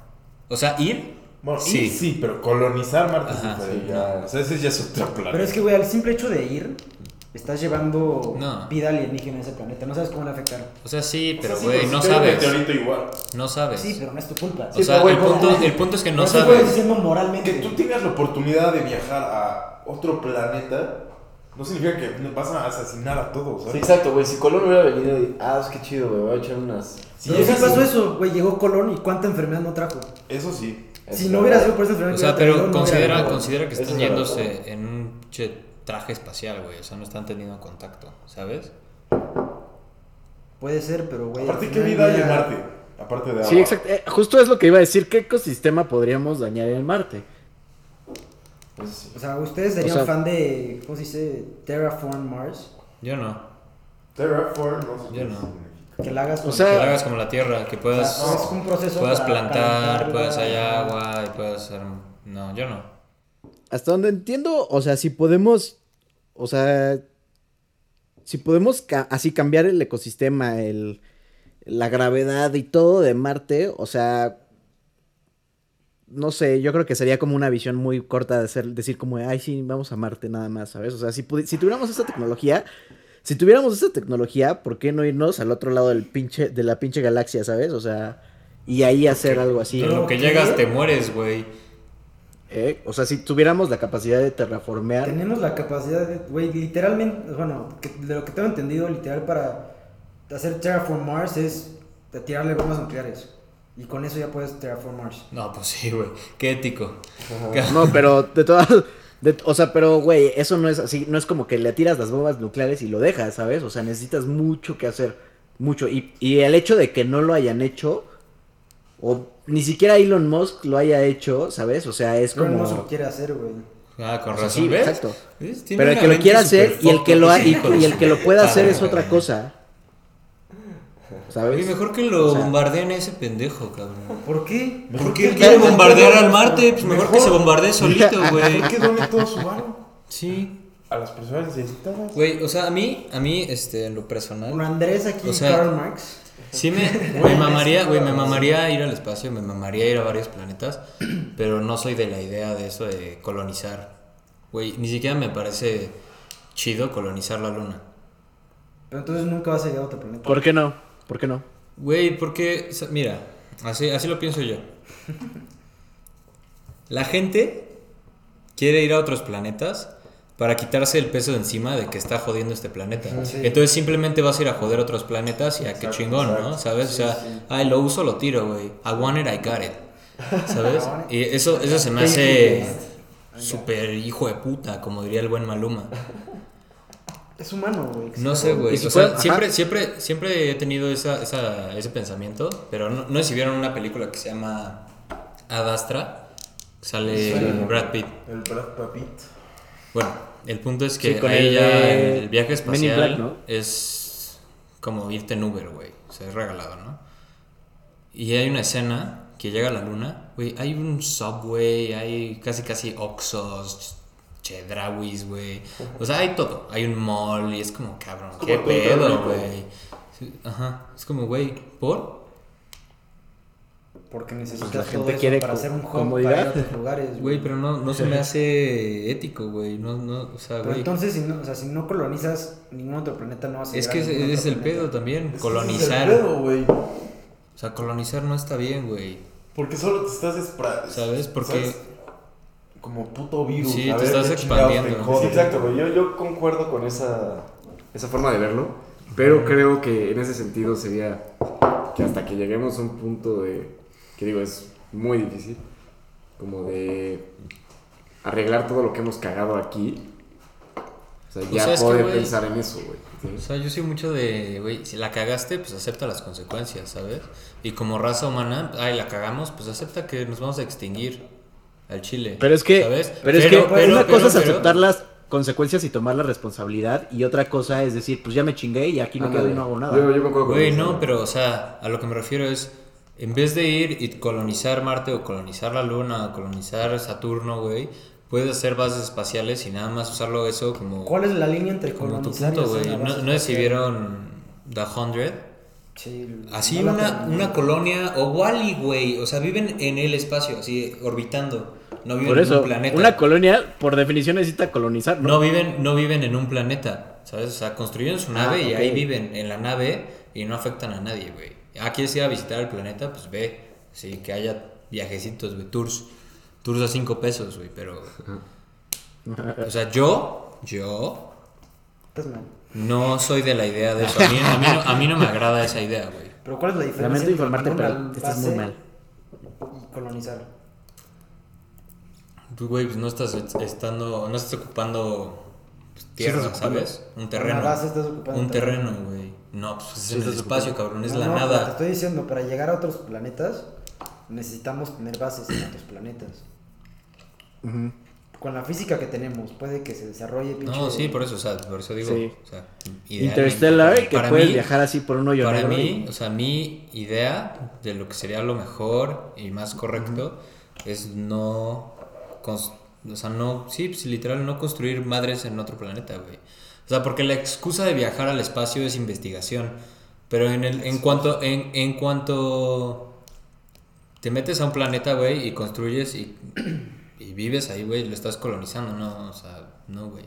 O sea, ir. Bueno, Sí. sí. sí, pero colonizar Marte Ajá, sí, ya, no. O sea, ese ya es otro planeta. Pero es que, güey, al simple hecho de ir, estás llevando No. vida alienígena a ese planeta. No sabes cómo le va a afectar. O sea, sí, O sea, pero sí, güey, pues, no un sabes. meteorito igual. No sabes. Sí, pero no es tu culpa. O sea, güey, el punto, ¿cómo? el punto es que no puedes sabes. diciendo moralmente. Que tú tengas la oportunidad de viajar a otro planeta no significa que vas a asesinar a todos, Sí, ¿sabes? exacto, güey. Si Colón hubiera venido y. Ah, es que chido, güey. Voy a echar unas. Sí, Pero sí pasó sí. eso, güey. Llegó Colón y cuánta enfermedad no trajo. Eso sí. Si no hubiera sido por esa enfermedad O sea, pero no considera, considera que Eso están es verdad. yéndose en un che, traje espacial, güey. O sea, no están teniendo contacto, ¿sabes? Puede ser, pero, güey. Aparte, ¿qué vida hay en Marte? Aparte de agua. Sí, exacto. Eh, justo es lo que iba a decir. ¿Qué ecosistema podríamos dañar en Marte? Sí. O sea, ¿ustedes serían O sea- fan de, ¿cómo se dice? Terraform Mars? Yo no. Terraform, no sé Yo no. Que la hagas O con- sea- Que lo hagas como la tierra, que o puedas, sea, es un proceso puedas para plantar, puedas hay agua y puedas hacer... No, yo no. Hasta donde entiendo, o sea, si podemos, o sea, si podemos ca- así cambiar el ecosistema, el, la gravedad y todo de Marte, o sea, no sé, yo creo que sería como una visión muy corta de hacer, decir como, ay, sí, vamos a Marte nada más, ¿sabes? O sea, si, si tuviéramos esta tecnología, si tuviéramos esta tecnología, ¿por qué no irnos al otro lado del pinche, de la pinche galaxia, ¿sabes? O sea, y ahí hacer algo así. Pero lo que llegas te mueres, güey. ¿Eh? O sea, si tuviéramos la capacidad de terraformear. Tenemos la capacidad de, güey, literalmente, bueno, que- de lo que tengo entendido, literal para hacer Terraform Mars es de tirarle bombas nucleares. Y con eso ya puedes Terraform Mars. No, pues sí, güey. Qué ético. No, pero de todas. de- o sea, pero, güey, eso no es así. No es como que le tiras las bombas nucleares y lo dejas, ¿sabes? O sea, necesitas mucho que hacer. Mucho. Y, y el hecho de que no lo hayan hecho. O ni siquiera Elon Musk lo haya hecho, ¿sabes? O sea, es Pero como. no se lo quiere hacer, güey. Ah, con razón, sí, ¿ves? exacto. Pero el que lo quiera hacer y el que lo, ha- y, y el que lo pueda hacer es otra cosa. ¿Sabes? mejor que lo O sea- bombardeen a ese pendejo, cabrón. ¿Por qué? ¿Por qué él quiere bombardear al Marte? Pues mejor, que se bombardee solito, güey. ¿Por qué done todo su varo? Sí. A las personas necesitadas. Güey, o sea, a mí, a mí, este, en lo personal. Con Andrés aquí, O sea, Karl Marx. Sí me, me mamaría, güey, me mamaría ir al espacio, me mamaría ir a varios planetas, pero no soy de la idea de eso de colonizar. Güey, ni siquiera me parece chido colonizar la luna. Pero entonces nunca vas a llegar a otro planeta. ¿Por qué no? ¿Por qué no? Güey, porque, mira, así, así lo pienso yo. La gente quiere ir a otros planetas para quitarse el peso de encima de que está jodiendo este planeta. Sí. Entonces simplemente vas a ir a joder otros planetas y a qué Exacto, chingón, ¿no? ¿Sabes? Sí, o sea, sí. ay, lo uso, lo tiro, güey. I want it, I got it. ¿Sabes? Y eso, eso se me hace súper hijo de puta, como diría el buen Maluma. Es humano, güey. No sé, güey. O sea, siempre, siempre, siempre he tenido esa, esa, ese pensamiento, pero no, no sé si vieron una película que se llama Ad Astra. Sale Sí. Brad Pitt. El Brad Pitt. Bueno, el punto es que Sí, con ahí el ya el viaje espacial Black, ¿no? es como irte en Uber, güey. O sea, es regalado, ¿no? Y hay una escena que llega a la luna, güey. Hay un subway, hay casi casi Oxos, Chedrawis, güey. O sea, hay todo. Hay un mall y es como, cabrón, qué pedo, güey. Sí, Ajá, es como, güey, ¿por? Porque necesitas Pues la todo eso quiere para hacer un hub comodidad. para ir a otros lugares. Güey, pero no, no se me hace ético, güey. No, no, o sea, Pero güey. entonces, si no, o sea, si no colonizas ningún otro planeta, no vas a Es que ese es otro el planeta. pedo también, Es colonizar. es el pedo, güey. O sea, colonizar no está bien, güey. Porque solo te estás espra- ¿Sabes? Porque- ¿sabes? Como puto virus. Sí, a te ver estás expandiendo. Sí, exacto, güey. Yo, yo concuerdo con esa, esa forma de verlo, pero creo que en ese sentido sería que hasta que lleguemos a un punto de, que digo, es muy difícil, como de arreglar todo lo que hemos cagado aquí. O sea, O ya sea, es que, poder güey, pensar en eso, güey. O ¿sí? sea, yo soy mucho de, güey, si la cagaste, pues acepta las consecuencias, ¿sabes? Y como raza humana, ay, la cagamos, pues acepta que nos vamos a extinguir al chile. Pero es que, ¿sabes? pero es que una pero- cosa es pero- aceptar las consecuencias y tomar la responsabilidad y otra cosa es decir, pues ya me chingué y aquí me quedo y no hago nada. Yo, yo concuerdo con Güey, eso, no, pero, o sea, a lo que me refiero es, en vez de ir y colonizar Marte o colonizar la Luna o colonizar Saturno, güey, puedes hacer bases espaciales y nada más usarlo eso como, ¿Cuál es la línea entre como tu colonizar punto, y güey. No, no si vieron The Hundred. Sí, Así no una, una colonia, o Wally, güey, o sea, viven en el espacio, así, orbitando. No viven Por en un planeta. una colonia por definición necesita colonizar, ¿no? No viven, no viven en un planeta, ¿sabes? O sea, construyen su nave Ah, y ok. ahí viven en la nave y no afectan a nadie, güey. Ah, ¿quieres ir a visitar el planeta? Pues ve, sí, que haya viajecitos, güey, tours. Tours a cinco pesos, güey, pero... O sea, yo, yo Estás mal. no soy de la idea de eso. A mí, a mí no, a mí no me agrada esa idea, güey. Pero ¿cuál es la diferencia? Lamento informarte, pero estás muy mal. Y colonizar. Tú, güey, pues no estás estando, no estás ocupando pues, Sí tierra. ¿sabes? Un terreno. Una base estás ocupando Un terreno. güey. No, pues es el espacio, ocupando. cabrón, es No, la no, pero Te nada. estoy diciendo, para llegar a otros planetas, necesitamos tener bases en otros planetas. Con la física que tenemos, puede que se desarrolle pinche- No, sí, por eso, o sea, por eso digo, Sí. o sea, Interstellar, que para puedes mí- viajar así por un hoyo Para negro mí, y- o sea, mi idea de lo que sería lo mejor y más correcto es no, cons- o sea, no, sí, pues, literal, no construir madres en otro planeta, güey. O sea, porque la excusa de viajar al espacio es investigación, pero en el, en cuanto, en, en cuanto te metes a un planeta, güey, y construyes y, y vives ahí, güey, lo estás colonizando, no, o sea, no, güey,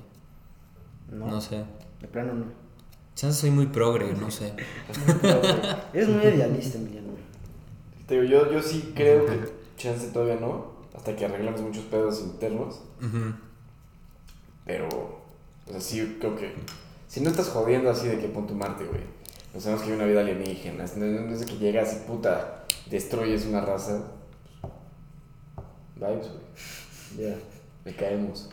No, no sé. de plano no. Chance soy muy progre, no sé. Eres muy idealista, Emiliano. Te digo, yo, yo sí creo que chance todavía no, hasta que arreglemos muchos pedos internos. Ujú. Pero, o sea, sí creo que. Si no estás jodiendo así de que pon tu Marte, güey. No sabemos que hay una vida alienígena. No, no, no es de que llegas y puta, destruyes una raza. Vibes, güey. Ya, le caemos.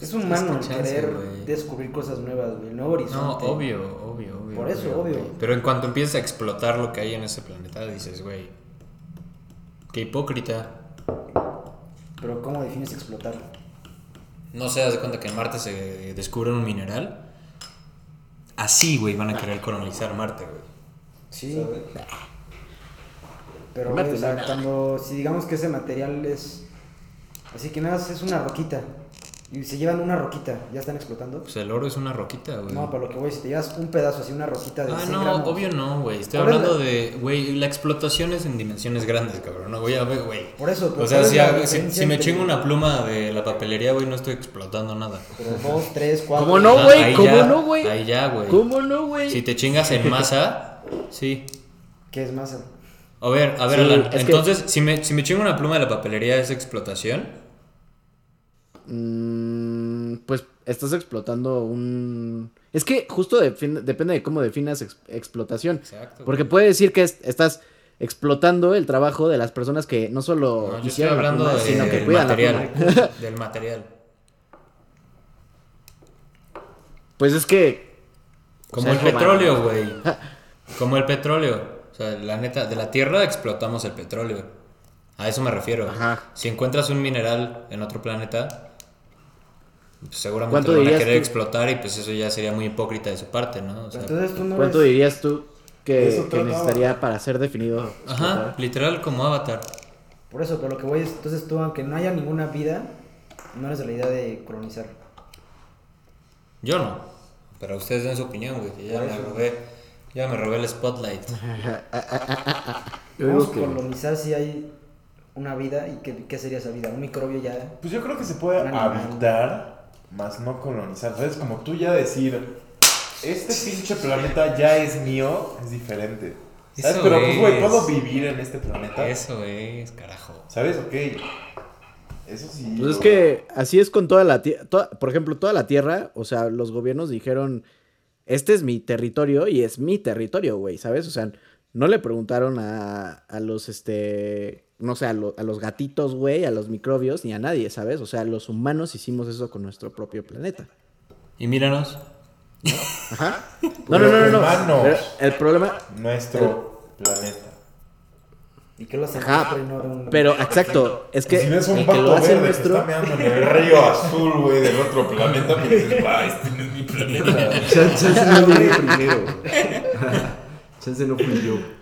Es humano querer descubrir cosas nuevas, güey. Nuevo horizonte. No, obvio, obvio, obvio. Por eso, obvio. Pero en cuanto empiezas a explotar lo que hay en ese planeta, dices, güey, qué hipócrita. Pero ¿cómo defines explotar? No se das cuenta que en Marte se descubre un mineral. Así, güey, van a querer colonizar Marte, güey. Sí. Pero, güey, o sea, cuando, si digamos que ese material es, así que nada, más es una roquita, y se llevan una roquita, ¿ya están explotando? Pues el oro es una roquita, güey. No, pero lo que voy, si te llevas un pedazo así, una roquita de Ah, 100 no, gramos, obvio no, güey. Estoy ¿Cuál es hablando la- de, güey, la explotación es en dimensiones grandes, cabrón. No voy a ver, güey. Por eso, O sea, ¿cuál es si, hago- si, si me entre- chingo una pluma de la papelería, güey, no estoy explotando nada. Pero dos, tres, cuatro. ¿Cómo no, güey? ahí ¿Cómo ya, no, güey? Ahí ya, güey. ¿Cómo no, güey? Si te chingas en masa, sí. ¿Qué es masa? A ver, a ver, Sí, Alan. que- Entonces, si, me, si me chingo una pluma de la papelería, ¿es explotación? Mm, pues estás explotando un... Es que justo depende de cómo definas ex- explotación. Exacto. Porque puede decir que es- estás explotando el trabajo de las personas que no solo No, hicieron la hablando pluma, de- sino que del cuidan la material. pluma. del material. Pues es que... Como sea, el petróleo, güey. Como el petróleo. O sea, la neta, de la tierra explotamos el petróleo. A eso me refiero. Ajá. Si encuentras un mineral en otro planeta, seguramente ¿Cuánto lo van a dirías querer tú? explotar y pues eso ya sería muy hipócrita de su parte, ¿no? O sea, Entonces tú no ¿Cuánto ves- dirías tú que, que necesitaría para ser definido? ajá, literal como Avatar. Por eso, pero lo que voy es, entonces tú, aunque no haya ninguna vida, no eres de la idea de colonizar. Yo no. Pero ustedes den su opinión, güey. que Ya me robé. Ya me robé el spotlight. Vamos a que. colonizar si hay una vida y qué, qué sería esa vida. Un microbio ya. Pues yo creo que se puede habitar, más no colonizar. ¿Sabes? Como tú ya decir, este pinche planeta ya es mío, es diferente. ¿Sabes? Eso Pero pues, güey, puedo vivir en este planeta. Eso es, carajo. ¿Sabes? Ok. Eso sí. Pues es que así es con toda la tierra. Por ejemplo, toda la tierra, o sea, los gobiernos dijeron, este es mi territorio y es mi territorio, güey, ¿sabes? O sea, no le preguntaron a, a los, este, no sé, a, lo- a los gatitos, güey, a los microbios, ni a nadie, ¿sabes? O sea, los humanos hicimos eso con nuestro propio planeta. Y míranos. Ajá. No, no, no, no. no. Pero el problema, Nuestro planeta. ¿Y qué lo hacen Ajá, no pero exacto, es que si ves un que lo hace verde nuestro... que está meando en el río azul, güey, del otro planeta, pues dices, va, este no es mi planeta. Chan- Chance no llegué primero. Chance no fui yo.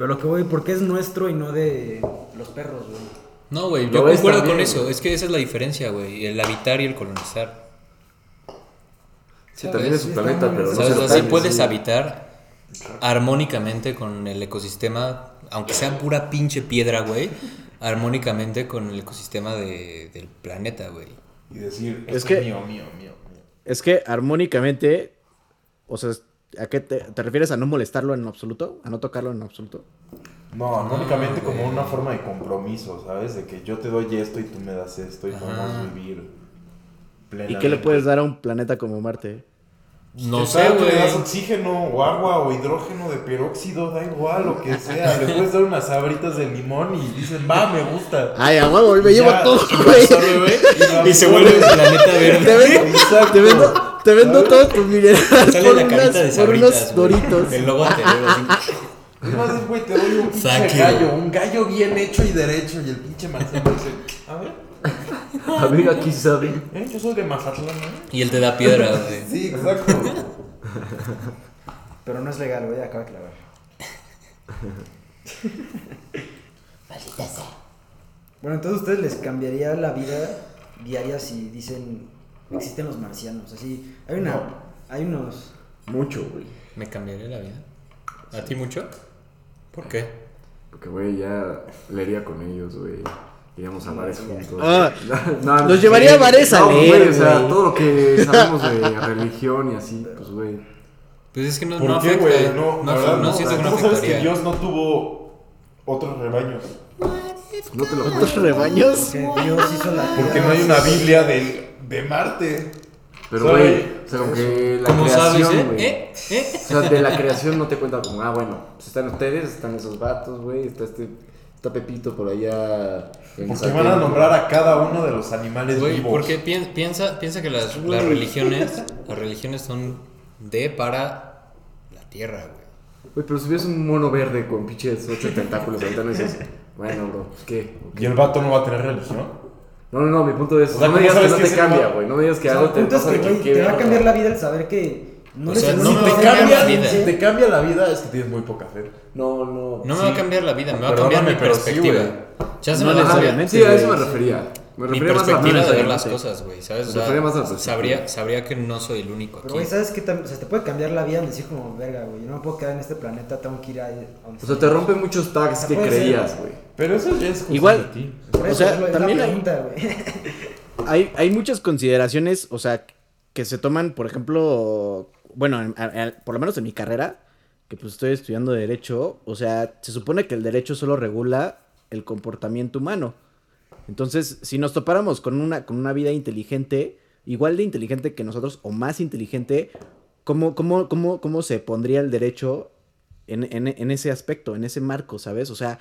Pero lo que voy, ¿por qué es nuestro y no de los perros, güey? No, güey, yo concuerdo con eso. Es que esa es la diferencia, güey. El habitar y el colonizar. Sí, también es su Sí, planeta, pero no ¿Sabes? se lo Así cambies, puedes sí. habitar armónicamente con el ecosistema, aunque sea pura pinche piedra, güey. Armónicamente con el ecosistema de- del planeta, güey. Y decir, Es es, que- mío, mío, mío, mío. Es que armónicamente, o sea, ¿a qué te, te refieres? ¿A no molestarlo en absoluto? ¿A no tocarlo en absoluto? No, No, como güey. una forma de compromiso, ¿sabes? De que yo te doy esto y tú me das esto y podemos vivir ¿Y plenamente. qué le puedes dar a un planeta como Marte? No sé, tú Le das güey. oxígeno o agua o hidrógeno de peróxido, da igual, lo que sea. Le puedes dar unas sabritas de limón y dicen, va, me gusta. Ay, a huevo, me llevo todo, y güey. güey, Y se vuelve el planeta Te verde. vendo, Exacto. te vendo, te vendo todos tus minerales Sale por, la unas- carita de por sabritas, unos doritos. El logo anterior, así. Es más, güey, te doy un pinche you. gallo, un gallo bien hecho y derecho. Y el pinche Marcelo dice, a ver, A ver, aquí saben. ¿eh? yo soy de Mazatlán, ¿eh? Y él te da piedra, güey. Sí, exacto. Pero no es legal, güey, acaba de clavar. Bueno, entonces ustedes les cambiaría la vida diaria si dicen existen los marcianos. Así, hay una, hay unos. Mucho, güey. ¿Me cambiaría la vida? ¿A ti mucho? ¿Por qué? Porque, güey, ya leería con ellos, güey. Iríamos a bares juntos. Ah, No, no, los llevaría a bares a no, leer, güey. O sea, todo lo que sabemos de religión y así, pues, güey. Pues es que no, ¿Por no qué, afecta. güey? No, verdad, no no. siento que no ¿Cómo sabes que. Dios no tuvo otros rebaños? No te lo ¿Otros rebaños? Que Dios hizo la Porque no hay una Biblia de, de Marte. Pero, güey, o sea, como que la ¿Cómo creación, sabes, eh? güey. ¿Eh? ¿Eh? O sea, de la creación no te cuenta como, ah, bueno, pues están ustedes, están esos vatos, güey, está este, está Pepito por allá. en Porque van a nombrar a cada uno de los animales Güey, vivos. porque pien- piensa, piensa que las, las religiones, las religiones son de para la tierra, güey. Güey, pero si ves un mono verde con pinches ocho tentáculos ahorita no dices, bueno, bro, pues qué. ¿Y el vato no va a tener religión? No, no, no, mi punto es. O sea, no ¿cómo me digas que no que te cambia, no- güey. No me digas que O sea, algo te punto es que, güey, que te va a cambiar la vida el saber que no O sea, no único me ser cambia la consciente. vida. Si te cambia la vida es que tienes muy poca fe. No, no. No me sí. va a cambiar la vida, me va a cambiar mi sí, perspectiva. güey. Ya se No me va a cambiar necesariamente. Sí, a eso me refería. Me mi refería más a la perspectiva de ver las cosas, güey, ¿sabes? O sea, más a sabría, sabría que no soy el único Pero, aquí. güey, ¿sabes qué? tam- O sea, te puede cambiar la vida en decir como, verga, güey, yo no me puedo quedar en este planeta, tengo que ir ahí. a donde O sea, esté". te rompe muchos tags que creías, güey. Pero eso ya es Igual- de ti. Por o eso sea, también la hay- pregunta, güey. Hay, hay muchas consideraciones, o sea, que se toman, por ejemplo, bueno, en- por lo menos en mi carrera, que pues estoy estudiando Derecho, o sea, se supone que el derecho solo regula el comportamiento humano. Entonces, si nos topáramos con una, con una vida inteligente, igual de inteligente que nosotros o más inteligente, ¿cómo, cómo, cómo, cómo se pondría el derecho en, en- en ese aspecto, en ese marco, ¿sabes? O sea,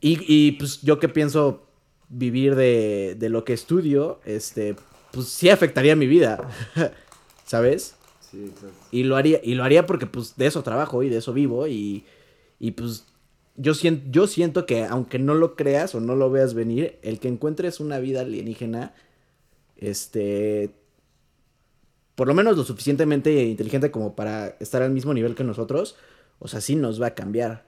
y, y, pues yo que pienso vivir de, de lo que estudio, este, pues sí afectaría mi vida, ¿sabes? Sí, exacto. Y lo haría, y lo haría porque pues de eso trabajo y de eso vivo y, y pues yo siento, yo siento que aunque no lo creas o no lo veas venir, el que encuentres una vida alienígena, este, por lo menos lo suficientemente inteligente como para estar al mismo nivel que nosotros, o sea, sí nos va a cambiar.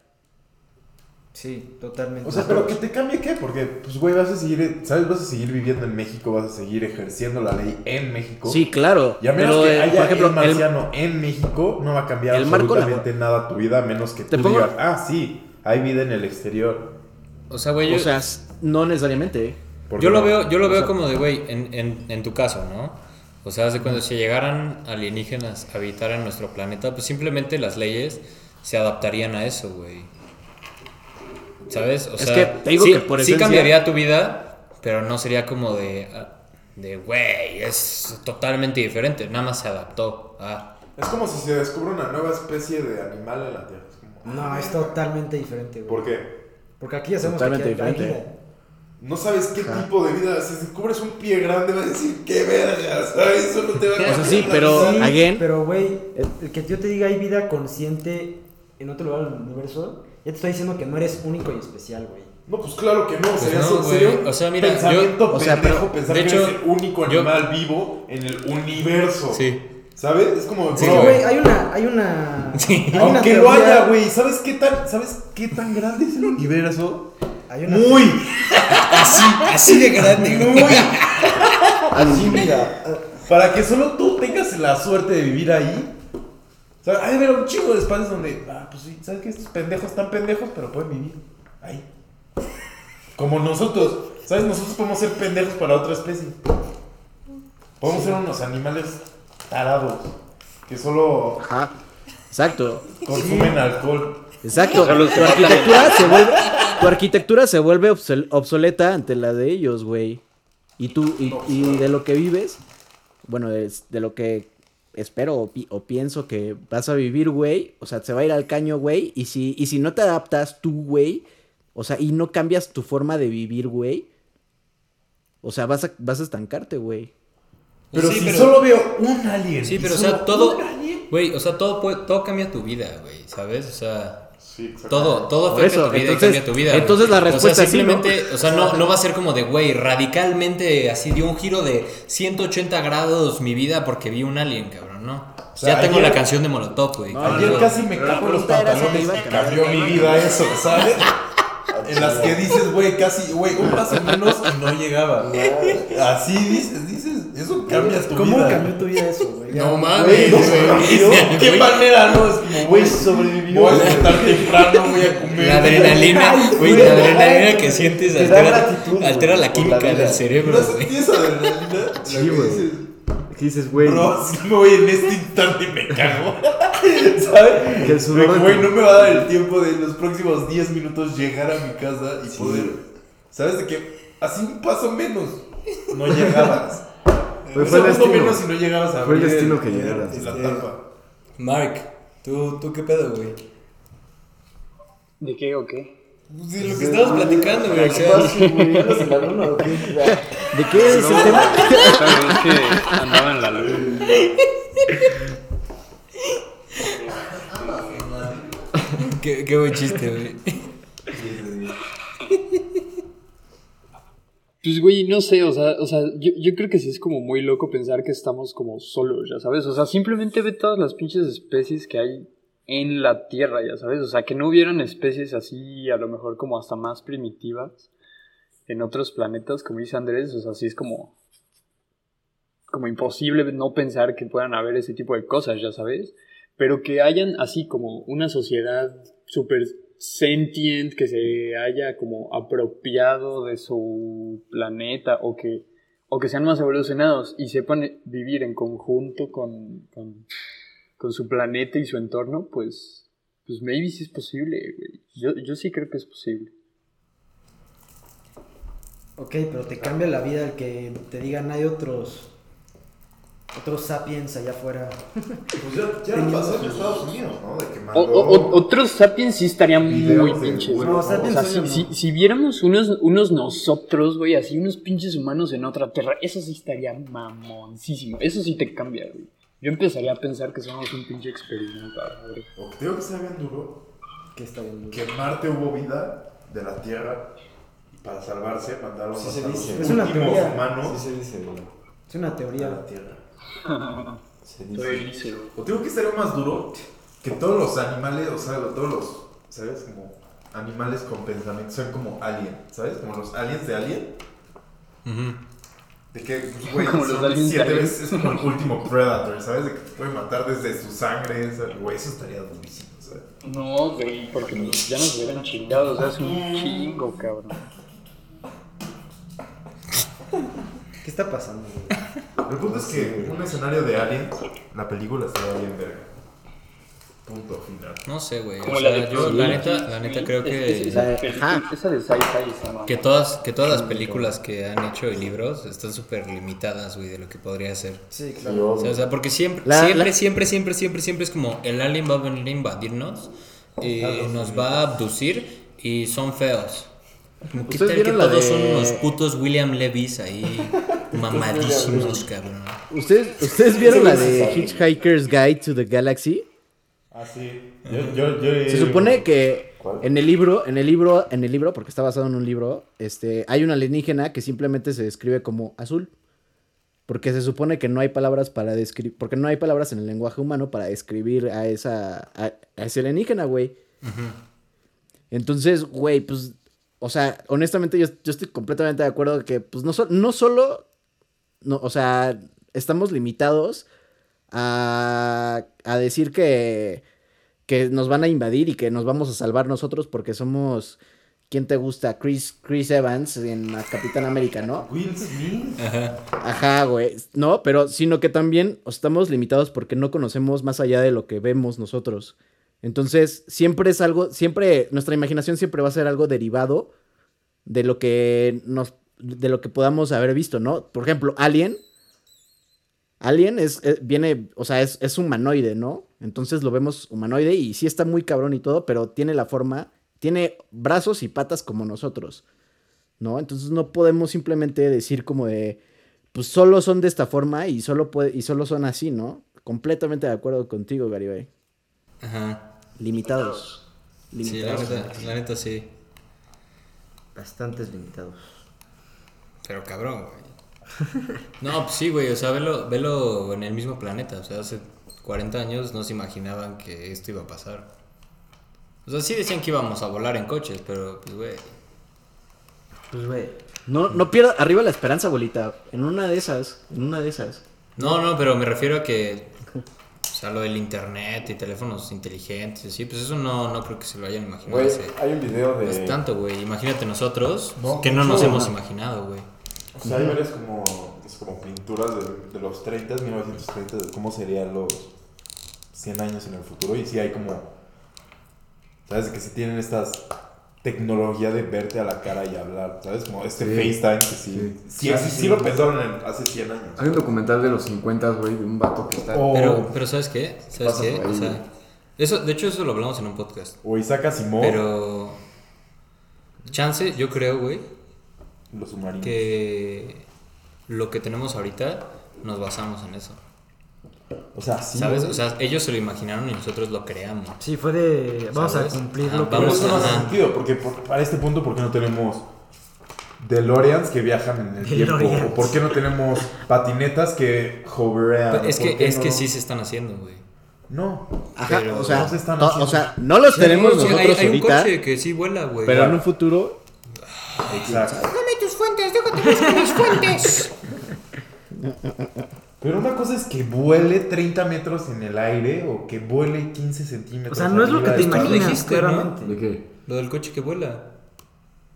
Sí, totalmente. O sea, pero que te cambie qué? Porque, pues, güey, vas a seguir, ¿sabes? Vas a seguir viviendo en México, vas a seguir ejerciendo la ley en México. Sí, claro. Y a menos pero, que eh, haya por ejemplo, el el- marciano en México, no va a cambiar el marco absolutamente nada tu vida, a menos que Te tú pongo- digas, ah, sí, hay vida en el exterior. O sea, güey, yo, o sea, no necesariamente. ¿Por qué yo lo no? veo, yo lo O veo sea- como de, güey, en, en, en tu caso, ¿no? O sea, hace cuando si llegaran alienígenas a habitar en nuestro planeta, pues simplemente las leyes se adaptarían a eso, güey. ¿Sabes? O Es sea, que te digo sí, que por sí esencia- cambiaría tu vida, pero no sería como de, ah, de, güey, es totalmente diferente. Nada más se adaptó a... Es como si se descubre una nueva especie de animal en la Tierra. No, es totalmente diferente, güey. ¿Por qué? Porque aquí ya sabemos Totalmente que aquí hay diferente. vida. No sabes qué tipo de vida. Si descubres un pie grande, vas a decir, qué verga, ¿sabes? Eso no te va a O sea, cambiar sí, pero-. Sí, again- pero güey, el que yo te diga hay vida consciente en otro lugar del universo, ya te estoy diciendo que no eres único y especial, güey. No, pues claro que no. sería, no, güey. sería un O sea, mira, yo- pensamiento o sea, pendejo pero- pensar de que hecho, eres el único yo- animal vivo en el universo. Sí. ¿Sabes? Es como, Sí, güey, hay una, hay una, Sí. hay una aunque lo haya, güey, ¿sabes qué tan, ¿sabes qué tan grande es el universo? Hay una, Muy, Así, así de grande, muy. Así, mira. Para que solo tú tengas la suerte de vivir ahí. O sea, hay un chingo de espacios donde, ah, pues sí, ¿sabes qué? Estos pendejos están pendejos, pero pueden vivir ahí. Como nosotros, ¿sabes? Nosotros podemos ser pendejos para otra especie. Podemos ser unos animales tarados que solo Ajá. Exacto. consumen alcohol. Exacto. Tu arquitectura se vuelve, tu arquitectura se vuelve obsol- obsoleta ante la de ellos, güey. Y tú, y, y de lo que vives, bueno, de, de lo que espero o, pi- o pienso que vas a vivir, güey, o sea, se va a ir al caño, güey. Y si, y si no te adaptas tú, güey, o sea, y no cambias tu forma de vivir, güey, o sea, vas a, vas a estancarte, güey. Pero Sí, si pero- solo veo un alien. Sí, pero o sea, todo, güey, o sea, todo puede- todo cambia tu vida, güey, ¿sabes? O sea, Sí, todo, todo afecta eso, tu vida entonces- y cambia tu vida. entonces la respuesta o sea, es sí, ¿no? simplemente, o sea, no, no va a ser como de, güey, radicalmente así dio un giro de 180 grados mi vida porque vi un alien, cabrón, ¿no? O sea, ya tengo la canción de Molotov, güey. Ayer casi me cago en los pantalones cambió mi vida eso, ¿sabes? En las que dices, güey, casi, güey, un paso menos y no llegaba. Así dices, dices, eso cambia tu ¿Cómo vida. cambió tu vida eso, güey? No mames, no güey. sobrevivió. ¿De qué manera no? Es como, güey, sobrevivió. Voy a despertar temprano, voy a comer. La adrenalina, güey, la adrenalina que sientes altera, altera la química del cerebro, ¿No güey. sentí esa adrenalina? Sí, güey. Dices, ¿Qué dices, güey? Bro, si me voy en este instante me cago. ¿Sabes? Que el sudor güey, no me va a dar el tiempo de en los próximos 10 minutos llegar a mi casa y poder. ¿Sabes? De que así un paso menos no llegabas. Fue- un fue el segundo destino. menos y no llegabas a Fue el destino que llegaras. La Este- tapa. Mark, ¿tú, ¿tú qué pedo, güey? ¿De qué o qué? Pues de lo que estabas platicando, güey. o ¿Qué sea, pasa, güey? ¿Andas en la luna o qué? ¿De qué es el tema? También es que andaba en la luna. qué, qué buen chiste, güey. Pues, güey, no sé, o sea, o sea yo, yo creo que sí es como muy loco pensar que estamos como solos, ya sabes. O sea, simplemente ve todas las pinches especies que hay en la Tierra, ya sabes. O sea, que no hubieran especies así, a lo mejor como hasta más primitivas en otros planetas, como dice Andrés. O sea, sí es como. como imposible no pensar que puedan haber ese tipo de cosas, ya sabes. Pero que hayan así como una sociedad súper sentient, que se haya como apropiado de su planeta o que, o que sean más evolucionados y sepan vivir en conjunto con, con, con su planeta y su entorno, pues, pues maybe sí es posible, güey. Yo, yo sí creo que es posible. Ok, pero te cambia la vida el que te digan hay otros otros sapiens allá afuera. Pues ya, ya lo pasó en Estados Unidos, ¿no? De que mandó... o- o- otros sapiens sí estarían muy pinches. no, sapiens o sea, son si, si, si viéramos unos, unos nosotros, güey, así unos pinches humanos en otra tierra, eso sí estaría mamoncísimo. Eso sí te cambia, güey. Yo empezaría a pensar que somos un pinche experimento. güey. O que te digo que está bien duro, Que está bien. que en Marte hubo vida de la Tierra y para salvarse mandaron Sí se dice. Es una teoría. humanos Sí se dice, güey. Es una a teoría. la Tierra. Se dice. O te digo que estaría más duro que todos los animales, o sea, todos los, ¿sabes? Como animales con pensamiento, son como alien, ¿sabes? Como los aliens de Alien. Ujú. De que, pues, güey, Como los aliens siete veces, es como el último Predator, ¿sabes? De que te puede matar desde su sangre, ¿sabes? Güey, eso estaría durísimo, ¿sabes? No, güey, porque ya nos hubieran chingado. O sea, es un chingo, cabrón. ¿Qué está pasando? güey? El punto es que un escenario de Alien, la película estaría bien verga. Punto final. No sé, güey. O sea, yo la neta, la neta creo que, esa, de sci-fi que todas, que todas las películas que han hecho y libros están súper limitadas, güey, de lo que podría ser. Sí, Sí, claro. O sea, o sea, porque siempre, La- siempre, la- siempre, siempre, siempre, siempre es como el alien va a venir a invadirnos, y nos va a abducir y son feos. Como, ¿Qué ¿Ustedes tal que vieron la todos de- son unos putos William Levis ahí mamadísimos, cabrón? ¿Ustedes, ¿Ustedes vieron la de Hitchhiker's Guide to the Galaxy? Ah, sí. Yo, yo, yo, Se supone que ¿Cuál? en el libro, en el libro, en el libro, porque está basado en un libro, este, hay una alienígena que simplemente se describe como azul. Porque se supone que no hay palabras para describir, porque no hay palabras en el lenguaje humano para describir a esa, a, a ese alienígena, güey. Entonces, güey, pues, o sea, honestamente yo, yo estoy completamente de acuerdo que, pues, no, so- no solo, no, o sea, estamos limitados a, a decir que, que nos van a invadir y que nos vamos a salvar nosotros porque somos, ¿quién te gusta? Chris, Chris Evans en la Capitán América, ¿no? Will Smith. Ajá. Ajá, güey. No, pero sino que también estamos limitados porque no conocemos más allá de lo que vemos nosotros. Entonces, siempre es algo, siempre, nuestra imaginación siempre va a ser algo derivado de lo que nos, de lo que podamos haber visto, ¿no? Por ejemplo, Alien. Alien es, eh, viene, o sea, es, es humanoide, ¿no? Entonces lo vemos humanoide y sí está muy cabrón y todo, pero tiene la forma, tiene brazos y patas como nosotros, ¿no? Entonces no podemos simplemente decir como de, pues solo son de esta forma y solo, puede, y solo son así, ¿no? Completamente de acuerdo contigo, Garibay. Ajá. Limitados. Sí, la Limitados. neta, la neta sí. Bastantes limitados. Pero cabrón, güey. No, pues sí, güey, o sea, velo, velo en el mismo planeta. O sea, hace 40 años no se imaginaban que esto iba a pasar. O sea, sí decían que íbamos a volar en coches, pero pues, güey. Pues, güey. No, no pierda arriba la esperanza, abuelita. En una de esas, en una de esas. No, no, pero me refiero a que. O sea, lo del internet y teléfonos inteligentes, sí, pues eso no, no creo que se lo hayan imaginado Güey, hay un video de. hace tanto, güey. Imagínate nosotros, No, que no nos no. hemos imaginado, güey. O sea, hay varias como, es como pinturas de, de los 30, 1930, de cómo serían los 100 años en el futuro. Y sí hay como, ¿sabes? Que sí tienen estas tecnología de verte a la cara y hablar, ¿sabes? Como este Sí. FaceTime que sí, Sí. sí, sí, sí, lo pensaron en- hace 100 años. Hay un documental de los 50, güey, de un vato que está. Oh. Pero, pero ¿sabes qué? ¿Sabes qué? O sea, eso, de hecho, eso lo hablamos en un podcast. O Isaac Asimov, Pero. Chance, yo creo, güey, los submarinos. que lo que tenemos ahorita nos basamos en eso. O sea, sí. ¿Sabes? O sea, ellos se lo imaginaron y nosotros lo creamos. Sí, fue de. Vamos ¿Sabes? a cumplir Ajá, lo que. Pero vamos eso no hace sentido, porque por- para este punto, ¿por qué no tenemos DeLoreans que viajan en el tiempo? DeLoreans. ¿O por qué no tenemos patinetas que hoverean? Es ¿Por que, es que no? sí se están haciendo, güey. No. Ajá, Pero o sea, no se están o sea, no los tenemos Sí, nosotros hay, hay un ahorita, coche que sí vuela, güey. pero en un futuro Exacto. Dame tus fuentes, déjate buscar mis fuentes. Pero una cosa es que vuele 30 metros en el aire o que vuele 15 centímetros. O sea, no es lo que te imaginas, claramente. ¿De qué? Lo del coche que vuela.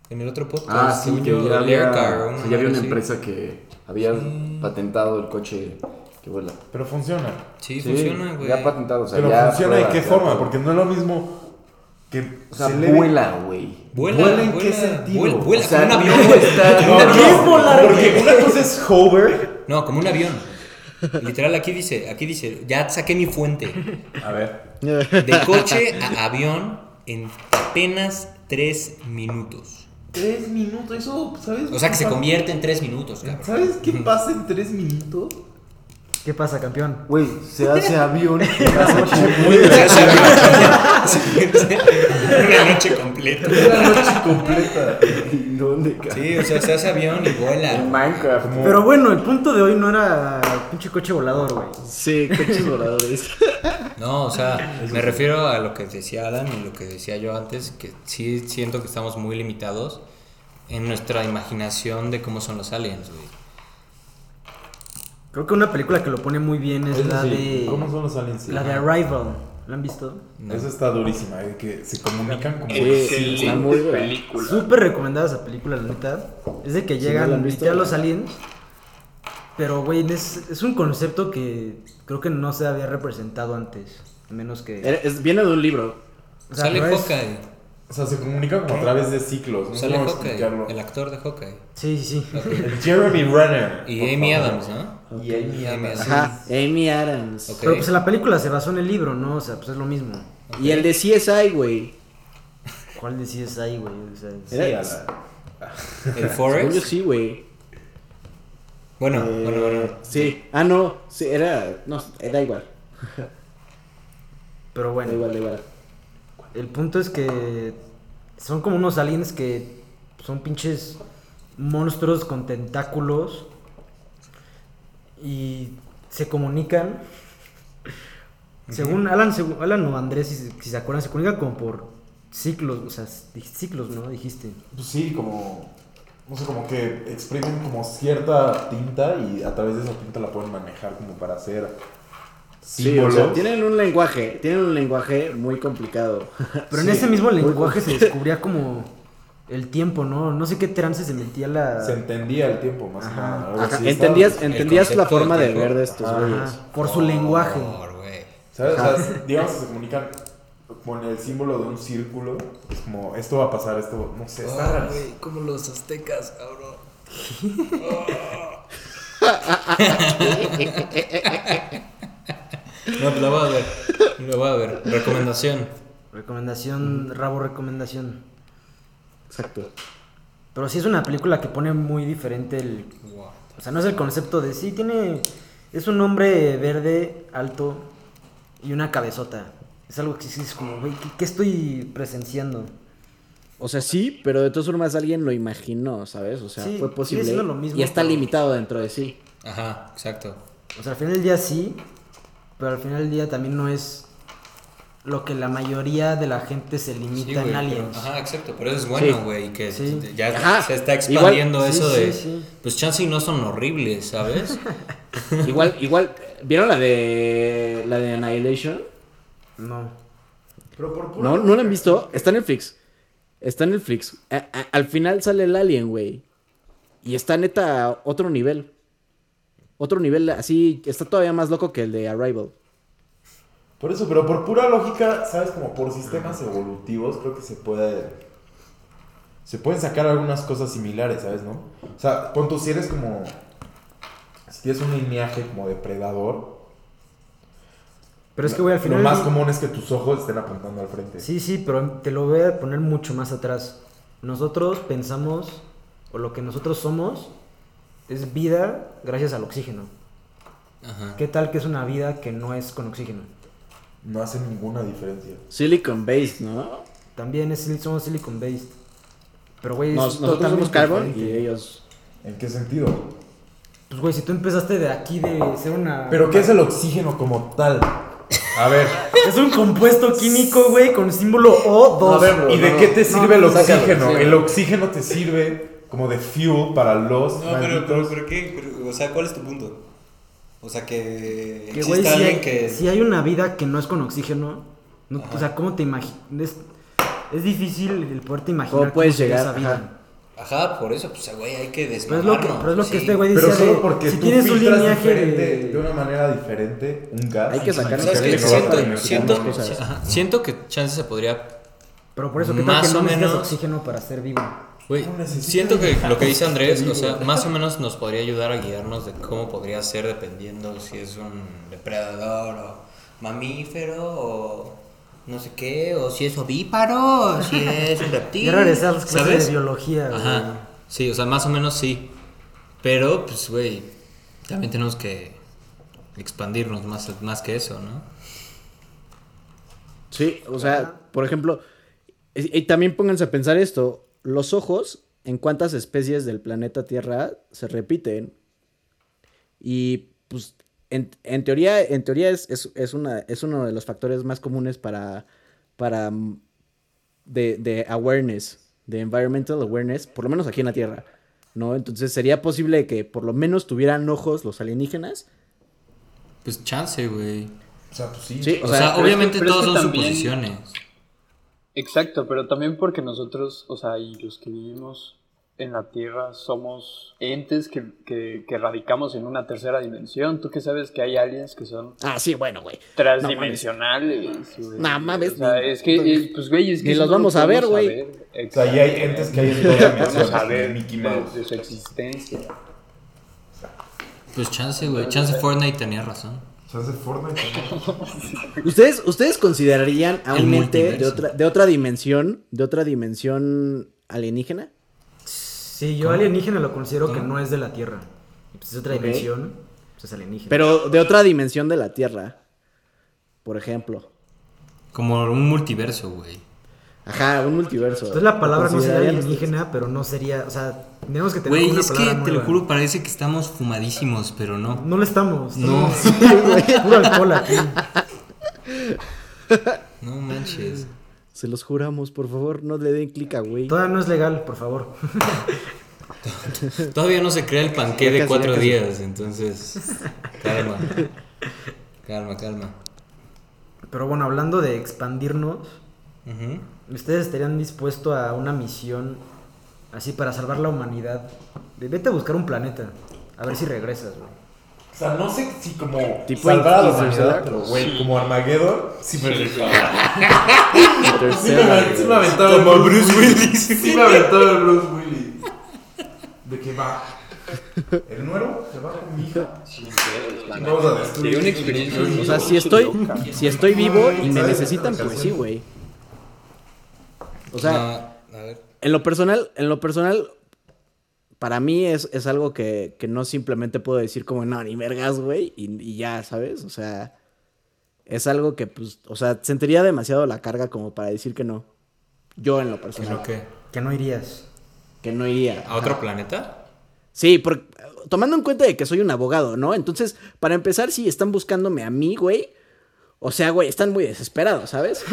En el otro podcast. Ah, sí, que yo, ya había, sea, una ya había una así. empresa que había patentado el coche que vuela. Pero funciona. Sí, funciona, güey. Ya patentado, o sea, Pero ya funciona de qué ya forma, porque no es lo mismo que O sea, se vuela, güey. Vuela, ¿Vuela en vuela, qué sentido? Vuela, vuela O sea, como un no avión, güey. está- un No, avión. no, porque una cosa es hover. No, como un avión. Literal, aquí dice, aquí dice, ya saqué mi fuente. A ver. De coche a avión en apenas tres minutos. Tres minutos, eso, ¿sabes? O sea que se convierte en tres minutos, cabrón. ¿Sabes qué pasa en tres minutos? ¿Qué pasa, campeón? Güey, se hace avión. Se hace avión. Una noche completa. Una noche completa. ¿Dónde, cabrón? Sí, o sea, se hace avión y En vuela. Minecraft. Pero bueno, el punto de hoy no era pinche coche volador, güey. sí, coches voladores. No, o sea, me refiero a lo que decía Adam y lo que decía yo antes, que sí siento que estamos muy limitados en nuestra imaginación de cómo son los aliens, güey. Creo que una película que lo pone muy bien es Eso la sí, de. ¿Cómo son los aliens? La de Arrival. ¿La han visto? No. Esa está durísima, eh, que se comunican como... Sí, está muy buena. película. Súper recomendada esa película, la neta. Es de que no llegan han visto, literal los aliens. Pero, güey, es, es un concepto que creo que no se había representado antes. A menos que. Es- viene de un libro. o sea, Sale no es- Hawkeye. O sea, se comunican como a través de ciclos. No Sale Hawkeye, explicarlo. el actor de Hawkeye. Sí, sí, sí. El Jeremy Renner. Y Amy favor. Adams, ¿no? Y Amy Adams. Ajá, Amy Adams. Pero pues en la película se basó en el libro, ¿no? O sea, pues es lo mismo. Y el de CSI, güey. ¿Cuál decías ahí, güey? O sea, es- Sí, la- El Según yo Forest. sí, güey. Bueno, Eh, bueno, bueno. Sí. Ah, no. Sí, era. No, era igual. Pero Da bueno. igual, da igual. El punto es que son como unos aliens que son pinches monstruos con tentáculos y se comunican. Según Alan, según Alan o Andrés, si, se- si se acuerdan, se comunican como por ciclos, o sea, ciclos, ¿no? Dijiste. Pues sí, como... No sé, como que exprimen como cierta tinta y a través de esa tinta la pueden manejar como para hacer Sí, o símbolos. sea, tienen un lenguaje. Tienen un lenguaje muy complicado. Pero en Sí, ese mismo lenguaje se descubría como el tiempo, ¿no? No sé qué trance se metía la... Se entendía el tiempo más que Ajá. nada. así, entendías entendías la forma de ver de estos Ajá. güeyes. Por su lenguaje. Por, güey. ¿Sabes? O sea, digamos que se comunican con el símbolo de un círculo. Es como, esto va a pasar, esto... No sé, está Ah, raro. como los aztecas, cabrón. no, pues la voy a ver. La voy a ver. Recomendación. Recomendación, rabo recomendación. Exacto. Pero sí es una película que pone muy diferente el... O sea, no es el concepto de sí, tiene... Es un hombre verde, alto y una cabezota. Es algo que sí es como, güey, ¿qué, qué estoy presenciando? O sea, sí, pero de todas formas alguien lo imaginó, ¿sabes? O sea, Sí, fue posible. siendo lo mismo, y está pero- limitado dentro de sí. Ajá, exacto. O sea, al final del día sí, pero al final del día también no es lo que la mayoría de la gente se Sí, limita güey, en pero- aliens. ajá, exacto. Pero eso es bueno, Sí. güey. Que Sí. ya Ajá. se está expandiendo Igual- eso sí, de. sí, sí. Pues chance y no son horribles, ¿sabes? Igual, igual, ¿vieron la de la de Annihilation? No. Pero por pura No, no la han visto. Está en Netflix. Está en Netflix. A- a- al final sale el alien, güey. Y está neta a otro nivel. Otro nivel así, está todavía más loco que el de Arrival. Por eso, pero por pura lógica, ¿sabes? Como por sistemas evolutivos, creo que se puede. Se pueden sacar algunas cosas similares, ¿sabes? ¿No? O sea, pon tú, si eres como. Si tienes un lineaje como depredador, Pero es que, güey, al final... lo más común es que tus ojos estén apuntando al frente. Sí, sí, pero te lo voy a poner mucho más atrás. Nosotros pensamos, o lo que nosotros somos, es vida gracias al oxígeno. Ajá. ¿Qué tal que es una vida que no es con oxígeno? No hace ninguna diferencia. Silicon based, ¿no? También es, somos silicon based. Pero, güey, Nos- es nosotros somos carbon y ellos. ¿En qué sentido? Pues, güey, si tú empezaste de aquí de ser una... ¿Pero qué es el oxígeno como tal? A ver, Es un compuesto químico, güey, con símbolo O2. A ver, bro. ¿y de qué no. te sirve el sácalo, oxígeno? sí. El oxígeno te sirve como de fuel para los No, pero, pero, pero ¿qué? Pero, o sea, ¿cuál es tu punto? O sea, que Que, güey, si alguien hay, que... si hay una vida que no es con oxígeno, no- o sea, ¿cómo te imaginas? Es, es difícil el poderte imaginar ¿Cómo puedes llegar? esa vida. Ajá. Ajá, por eso, pues, güey, hay que Pero es desmamarnos. lo que, pero es lo que este güey Pero decía solo porque si tú tienes un diferente, de... de una manera diferente un gas. Hay que sacar ¿Sabes que a Siento, siento. Ajá, Siento que chance se podría. Pero por eso, ¿qué tal Más que no necesitas menos. oxígeno para ser vivo? Güey, siento que lo que dice Andrés, o sea, más o menos nos podría ayudar a guiarnos de cómo podría ser dependiendo si es un depredador o mamífero o no sé qué, o si es ovíparo, o si es un reptil. Ya regresé a las clases ¿sabes? de biología, güey. Ajá, sí, o sea, más o menos sí. Pero, pues, güey, también tenemos que expandirnos más, más que eso, ¿no? Sí, o sea, por ejemplo, y, y también pónganse a pensar esto, los ojos, ¿en cuántas especies del planeta Tierra se repiten? Y pues en, en teoría, en teoría es, es, es una, es uno de los factores más comunes para, para mm, de, de awareness, de environmental awareness, por lo menos aquí en la Tierra, ¿no? Entonces sería posible que por lo menos tuvieran ojos los alienígenas. Pues chance, güey. O sea, pues sí. Sí, O, o sea, sea, pero es obviamente que- es todos son también- suposiciones. Exacto, pero también porque nosotros, o sea, y los que vivimos en la Tierra somos entes que, que, que radicamos en una tercera dimensión. ¿Tú qué sabes que hay aliens que son ah, sí, bueno, güey. transdimensionales? güey? No mames, O sea, ni- es que, no, eh, pues, güey, es que ni los vamos a ver, güey. O sea, y hay entes que hay en dos Vamos dimensiones, a ver Mickey de, Mouse. de su existencia. Pues chance, güey. Chance Fortnite tenía razón. Chance Fortnite. ¿Ustedes, ¿Ustedes considerarían a un ente de otra, de otra dimensión, de otra dimensión alienígena? Sí, yo alienígena lo considero que no es de la Tierra. Pues es otra dimensión, pues es alienígena. Pero de otra dimensión de la Tierra. Por ejemplo. Como un multiverso, güey. Ajá, un multiverso. Entonces la palabra no sería ¿Considerarían alienígena, pero no sería, o sea, tenemos que tener Güey, una es que te lo juro, parece que estamos fumadísimos, pero no. No lo estamos. No. Puro alcohol aquí. No manches. Se los juramos, por favor, no le den clic a güey. Todavía no es legal, por favor. Todavía no se crea el panqué de cuatro días, entonces. Calma. Calma, calma. Pero bueno, hablando de expandirnos, Ujú. ¿Ustedes estarían dispuestos a una misión así para salvar la humanidad? De vete a buscar un planeta, a ver si regresas, güey. O sea, no sé si como Tipo salvar a la humanidad, pero güey, como Armageddon, sí me rifaba. Sí me güey. aventaba el Como Bruce Willis. Sí me aventaba el Bruce Willis. ¿De qué va? ¿El nuevo? Se va con mi hija. Vamos a destruir. Una experiencia. O sea, si estoy, si estoy vivo y me necesitan, pues sí, güey. O sea, No, a ver. en lo personal, en lo personal, para mí es, es algo que, que no simplemente puedo decir como, no, ni vergas, güey, y, y ya, ¿sabes? O sea, es algo que, pues, o sea, sentiría demasiado la carga como para decir que no. Yo en lo personal. ¿Pero qué? Que no irías. Que no iría. ¿A otro planeta? Sí, por- tomando en cuenta de que soy un abogado, ¿no? Entonces, para empezar, sí, están buscándome a mí, güey. O sea, güey, están muy desesperados, ¿sabes?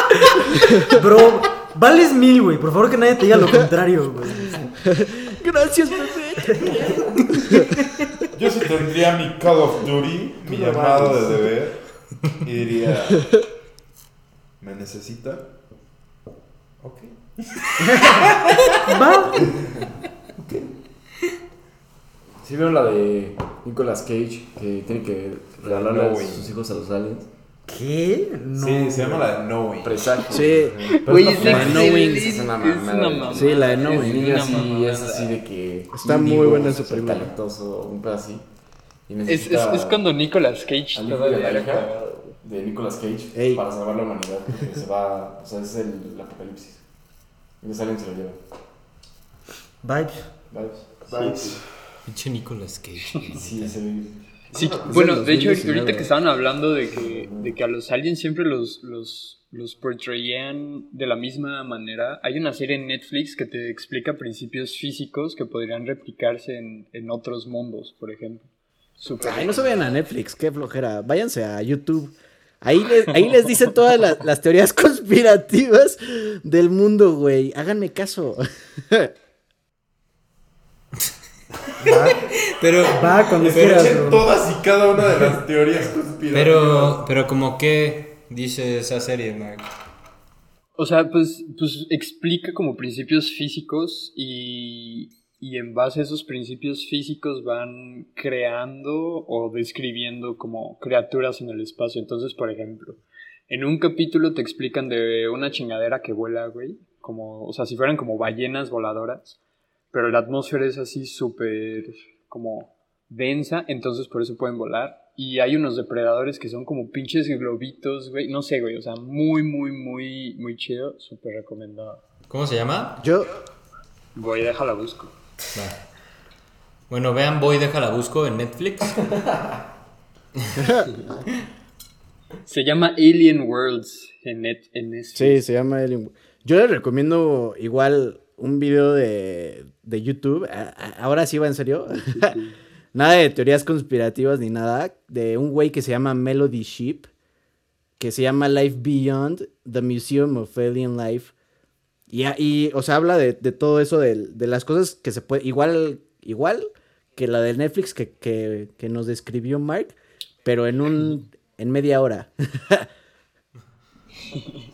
Bro, vales mil, güey. Por favor que nadie te diga lo contrario, güey. Gracias, bebé. Yo sí tendría mi Call of Duty, mi llamado de deber, y diría: ¿Me necesita? Ok. Va. ¿Sí vieron la de Nicolas Cage que tiene que regalarle a sus hijos a los aliens? ¿Qué? No. Sí, se llama la de Knowing. Presagio. Sí. Güey, es fine. Knowing. Es una mamada. Sí, la de El Knowing. niño Una así es así de que. Está muy buena esa súper película. talentoso, un pedo así. Y Es, es, es cuando Nicolas Cage al hijo y a todavía la hija de Nicolas Cage Ey. para salvar la humanidad. Porque se va. O sea, es el, el apocalipsis. Y los aliens se lo llevan. Vibes. ¿Vibes? Pinche Nicolas Cage. Sí, ese. Sí, Es bueno, de hecho, 2019. ahorita que estaban hablando de que, de que a los aliens siempre los, los, los portrayan de la misma manera. Hay una serie en Netflix que te explica principios físicos que podrían replicarse en, en otros mundos, por ejemplo. Súper Ay, no se vayan a Netflix, qué flojera. Váyanse a YouTube. Ahí les, ahí les dicen todas las, las teorías conspirativas del mundo, güey. Háganme caso. Pero, Va cuando Pero quieras, todas y cada una de las teorías conspirativas. pero, pero como que dice esa serie, Mark. O sea, pues, pues explica como principios físicos y, y en base a esos principios físicos van creando o describiendo como criaturas en el espacio. Entonces, por ejemplo, en un capítulo te explican de una chingadera que vuela, güey, como, o sea, si fueran como ballenas voladoras, pero la atmósfera es así súper como densa, entonces por eso pueden volar. Y hay unos depredadores que son como pinches globitos, güey. No sé, güey. O sea, muy, muy, muy, muy chido. Súper recomendado. ¿Cómo se llama? Yo, Voy, déjala busco. Bueno, vean Voy, déjala busco en Netflix. Se llama Alien Worlds en, net, en Netflix. sí, se llama Alien. Yo les recomiendo igual un video de, de YouTube. A- a- Ahora sí va en serio. nada de teorías conspirativas ni nada. De un güey que se llama Melody Sheep. Que se llama Life Beyond the Museum of Alien Life. Y, y, o sea, habla de, de todo eso, de, de las cosas que se puede. Igual, igual que la de Netflix que, que, que nos describió Mark. Pero en un. en media hora.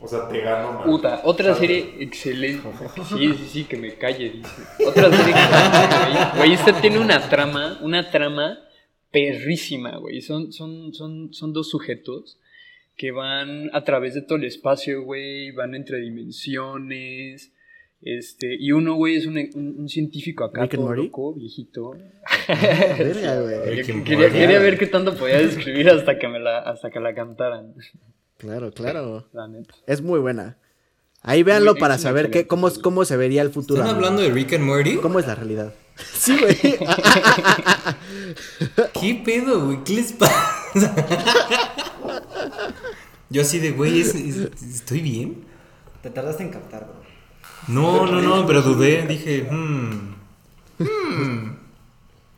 O sea, te gano, man. Puta, otra serie excelente. Sí, sí, sí, que me calle, dice. Otra serie excelente, güey. Güey, esta tiene una trama, una trama perrísima, güey. Son, son, son, son dos sujetos que van a través de todo el espacio, güey. Van entre dimensiones. Este, y uno, güey, es un, un- un científico acá, Rick todo loco, viejito. Verga, güey. Quería, quería ver qué tanto podía describir hasta que me la, hasta que la cantaran. Claro, claro. La neta. Es muy buena. Ahí véanlo Muy- para saber qué, cómo, cómo se vería el futuro. ¿Están hablando de Rick and Morty? ¿Cómo es la realidad? Sí, güey. ¿Qué pedo, güey? ¿Qué les pasa? Yo así de, güey, ¿es- es- ¿estoy bien? Te tardaste en captar, bro. No, no, no, pero dudé. Dije, hmm.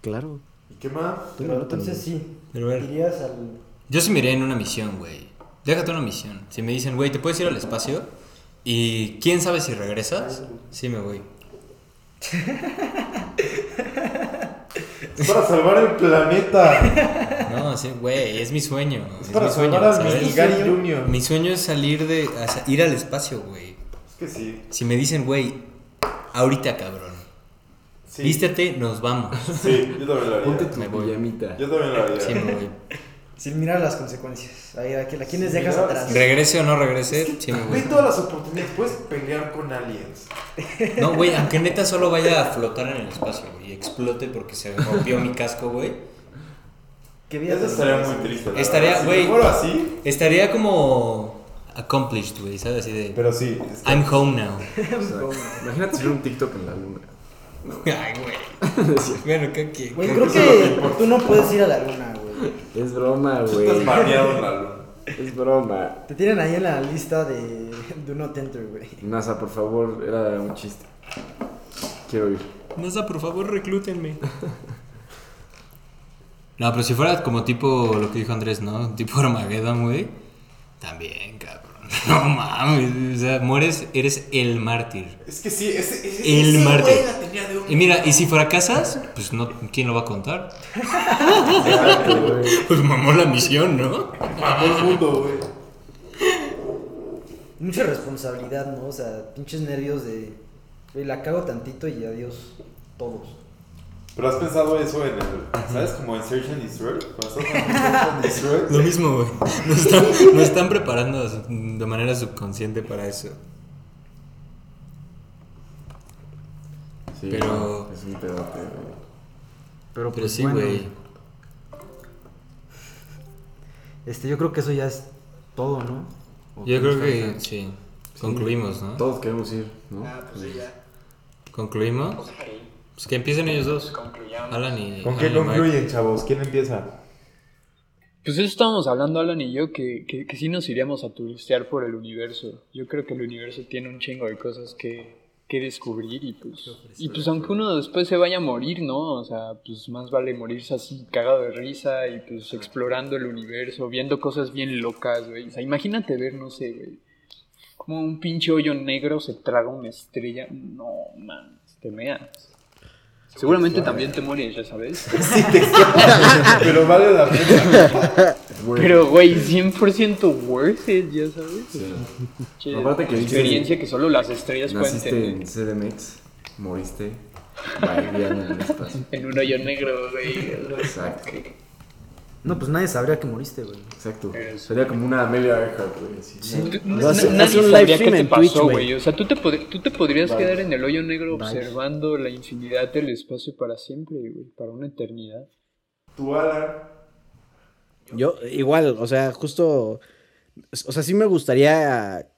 claro. ¿Y qué más? Pero entonces sí. Pero a ver. Al. Yo sí me iría en una misión, güey. Déjate una misión. Si me dicen, güey, ¿te puedes ir al espacio? Y quién sabe si regresas, sí me voy. Es para salvar el planeta. No, sí, güey, es mi sueño. Es Es, para mi sueño, salvar a ¿sabes? Miguel Junior. Mi sueño es salir de. ir al espacio, güey. Es que sí. Si me dicen, güey, ahorita, cabrón. sí. Vístete, nos vamos. Sí, yo también lo haría. Ponte tu Me voy. pijamita. Yo también lo haría. Sí, me voy. Sin mirar las consecuencias. Ahí, ¿A quiénes Sí, dejas atrás? Regrese o no regrese, sí me voy. todas las oportunidades. Puedes pelear con aliens. No, güey, aunque neta solo vaya a flotar en el espacio, güey, y explote porque se rompió mi casco, güey. ¿Qué vida Eso estaría muy triste. la Estaría, verdad. Si güey. me muero así, Estaría como accomplished, güey, ¿sabes? Así de pero sí. está- I'm home now. O sea, imagínate subir un TikTok en la luna. Ay, güey. Bueno, ¿qué qué? Güey, Creo creo que tú no puedes ir a la luna, güey. Es broma, güey. estás baneado en la luna. Es broma. Te tienen ahí en la lista de Do Not Enter, güey. NASA, por favor, era un chiste. Quiero ir. Nasa, por favor, reclútenme. No, pero si fuera como tipo lo que dijo Andrés, ¿no? Tipo Armageddon, güey. También, cabrón. No mames. O sea, mueres, eres el mártir. Es que sí, ese, ese, El ese mártir. güey la tenía de un... Y mira, y si fracasas, pues no, ¿quién lo va a contar? Exacto, güey. Pues mamó la misión, ¿no? Todo el mundo, güey. Mucha responsabilidad, ¿no? O sea, pinches nervios de. La cago tantito y adiós, todos. Pero has pensado eso en el... ¿Sabes? Como en Search and Destroy. Search. Lo mismo, güey. Nos están, nos están preparando de manera subconsciente para eso. Sí, Pero- Es un pedote, güey. Pero, Pero pues, sí, bueno, güey. Este, yo creo que eso ya es todo, ¿no? ¿O Yo creo que sí. Concluimos, ¿no? Todos queremos ir, ¿no? ¿Concluimos? Pues que empiecen ellos dos. Alan y. ¿Con qué Alan y Mike. concluyen, chavos? ¿Quién empieza? Pues eso estábamos hablando, Alan y yo, que, que, que sí nos iríamos a turistear por el universo. Yo creo que el universo tiene un chingo de cosas que, que descubrir y pues, y pues aunque uno después se vaya a morir, ¿no? O sea, pues más vale morirse así cagado de risa y pues explorando el universo, viendo cosas bien locas, güey. O sea, imagínate ver, no sé, güey, como un pinche hoyo negro se traga una estrella. No, man, te meas. Seguramente también te mueres, ya sabes. Pero vale la pena. Pero, güey, 100% worth it, ya sabes. Che, Aparte que experiencia que solo las estrellas pueden Naciste tener. en CDMX, moriste, en el espacio. En un hoyo negro, güey. Exacto, No, pues nadie sabría que moriste, güey. exacto. Sería como una Amelia Earhart, güey. Tú- hace- na- hace nadie un sabría live qué stream te en Twitch, pasó, güey. O sea, tú te, pod- tú te podrías quedar en el hoyo negro observando la infinidad del espacio para siempre, güey. Para una eternidad. Tu Alan. Yo, igual, o sea, justo. O sea, sí me gustaría.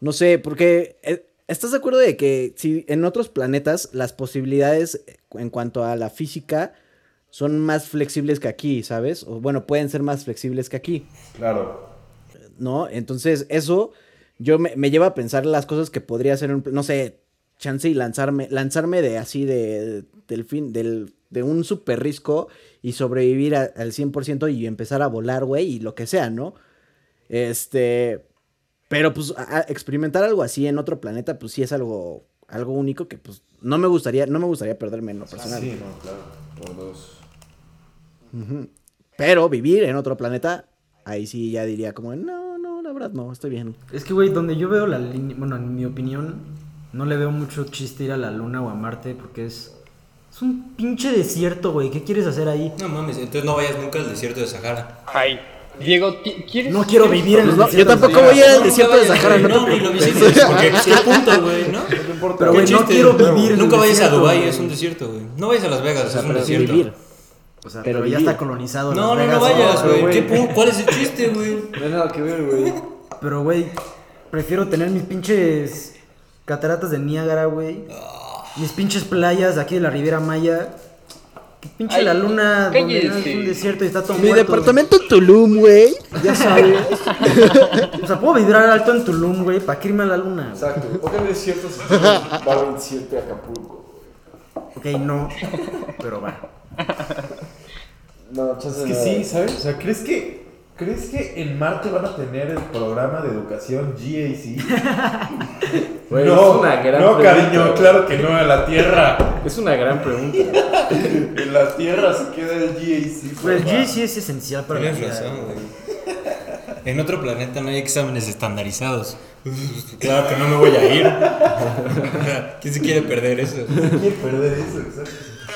No sé, porque. eh, ¿Estás de acuerdo de que si en otros planetas las posibilidades en cuanto a la física son más flexibles que aquí, ¿sabes? O bueno, pueden ser más flexibles que aquí, Claro. ¿no? Entonces, eso yo me, me lleva a pensar las cosas que podría hacer, un, no sé, chance y lanzarme, lanzarme de así de, del fin, del, de un super risco y sobrevivir a- al 100% y empezar a volar, güey, y lo que sea, ¿no? Este, pero pues a- a experimentar algo así en otro planeta, pues sí es algo, algo único que pues no me gustaría, no me gustaría perderme en lo personal. Sí, no, claro. Por dos. Pero vivir en otro planeta, ahí sí ya diría como, no, no, la verdad no, estoy bien. Es que, güey, donde yo veo la línea, bueno, en mi opinión, no le veo mucho chiste ir a la luna o a Marte porque es, es un pinche desierto, güey. ¿Qué quieres hacer ahí? No mames, entonces no vayas nunca al desierto de Sahara. Ay, Diego, ¿quieres? No quiero vivir en el Pues no, yo desierto. tampoco voy a ir al desierto de Sahara, no te ni lo visites, porque qué punto, güey, ¿no? Pero, ¿Qué güey, no quiero vivir en Nunca vayas a desierto, Dubai, güey. es un desierto, güey. No vayas a Las Vegas, es un desierto. O sea, Pero pero, ya está colonizado. No, Las no, no vayas, güey. güey. ¿Qué pu- ¿Cuál es el chiste, güey? No hay nada que ver, güey. Pero, güey, prefiero tener mis pinches cataratas de Niágara, güey. Mis pinches playas de aquí de la Riviera Maya. Que pinche Ay, la luna donde es un desierto y está todo Mi muerto. departamento en Tulum, güey. Ya sabes. O sea, puedo vibrar alto en Tulum, güey, para que irme a la luna. Exacto. ¿Por qué no es cierto si va a 27 a Acapulco? Ok, no. Pero va. No, Es que sí, ¿sabes? O sea, ¿crees que, ¿crees que en Marte van a tener el programa de educación GAC? Güey, no, es una gran no, pregunta, cariño, güey. claro que no, en la Tierra. Es una gran pregunta. En la Tierra se queda el GAC. Pues el papá. G sí es esencial para la Tienes vida. razón, güey. En otro planeta no hay exámenes estandarizados. Claro que no me voy a ir. ¿Quién se quiere perder eso? Quiere perder eso, exacto.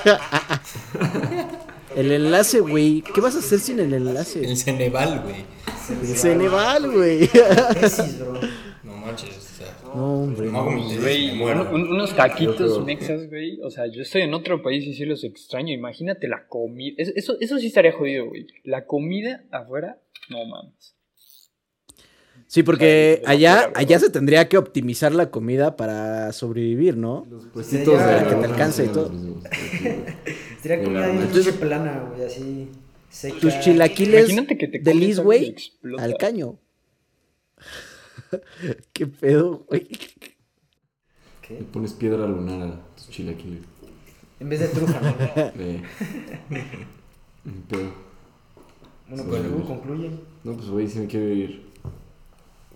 El enlace, güey. ¿Qué vas a hacer sin el enlace? El Ceneval, güey. El Ceneval, güey. No manches. O sea, No, hombre. no Güey, un- un- unos creo- mexas, güey. O sea, yo estoy en otro país y sí los extraño. Imagínate la comida. Es- Eso, eso sí estaría jodido, güey. La comida afuera, no mames. Sí, porque Ay, allá, allá se tendría que optimizar la comida para sobrevivir, ¿no? Los puestitos Sería- de que te alcance y todo. Sería De comida pinche plana, güey, así. Seca. Tus chilaquiles Imagínate que te de Liz, güey, al caño. Qué pedo, güey. ¿Qué? Le pones piedra lunar a tus chilaquiles. En vez de trufa, ¿no? Eh. Pero, Bueno, pues luego concluye. no, pues güey, sí me quiero ir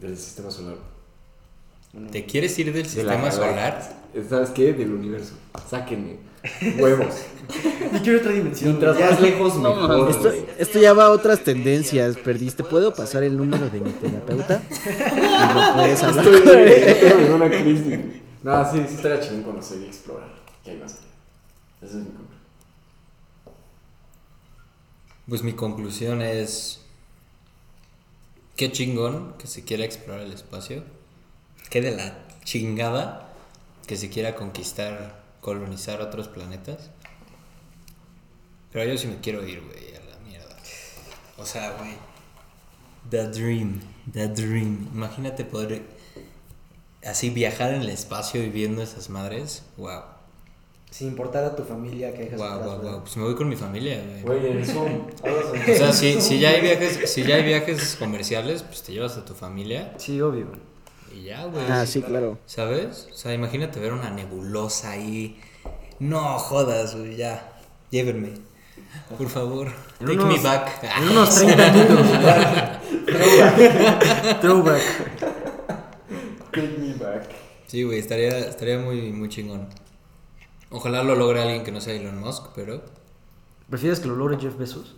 del sistema solar. ¿Te quieres ir del De sistema la solar? galaxia. ¿Sabes qué? Del universo. Sáquenme. Huevos. Y quiero otra dimensión. Mientras más lejos, mejor. Esto, esto ya va a otras tendencias. Perdiste. ¿Puedo pasar el número de mi terapeuta? Lo puedes hablar Estoy con él. estoy en una crisis. No, sí, sí estaría chingón conocer y explorar. ¿Qué hay más? Ese es mi conclusión. Pues mi conclusión es. Qué chingón que se quiera explorar el espacio. Qué de la chingada que se quiera conquistar, colonizar otros planetas. Pero yo sí me quiero ir, güey, a la mierda. O sea, güey. The dream, the dream. Imagínate poder así viajar en el espacio y viendo esas madres. Wow. Sin importar a tu familia que dejas Guau, atrás, guau, güey. guau. Pues me voy con mi familia, güey. Güey, en Zoom. O sea, si, si ya hay viajes, si ya hay viajes comerciales, pues te llevas a tu familia Sí, obvio. y ya, güey. Ah, sí, claro. ¿Sabes? O sea, imagínate ver una nebulosa ahí. No jodas, güey, ya. Llévenme. Por favor. En Take unos- me back. En unos 30 años. Throwback. Take me back. Sí, güey, estaría, estaría muy, muy chingón. Ojalá lo logre alguien que no sea Elon Musk, pero. ¿Prefieres que lo logre Jeff Bezos?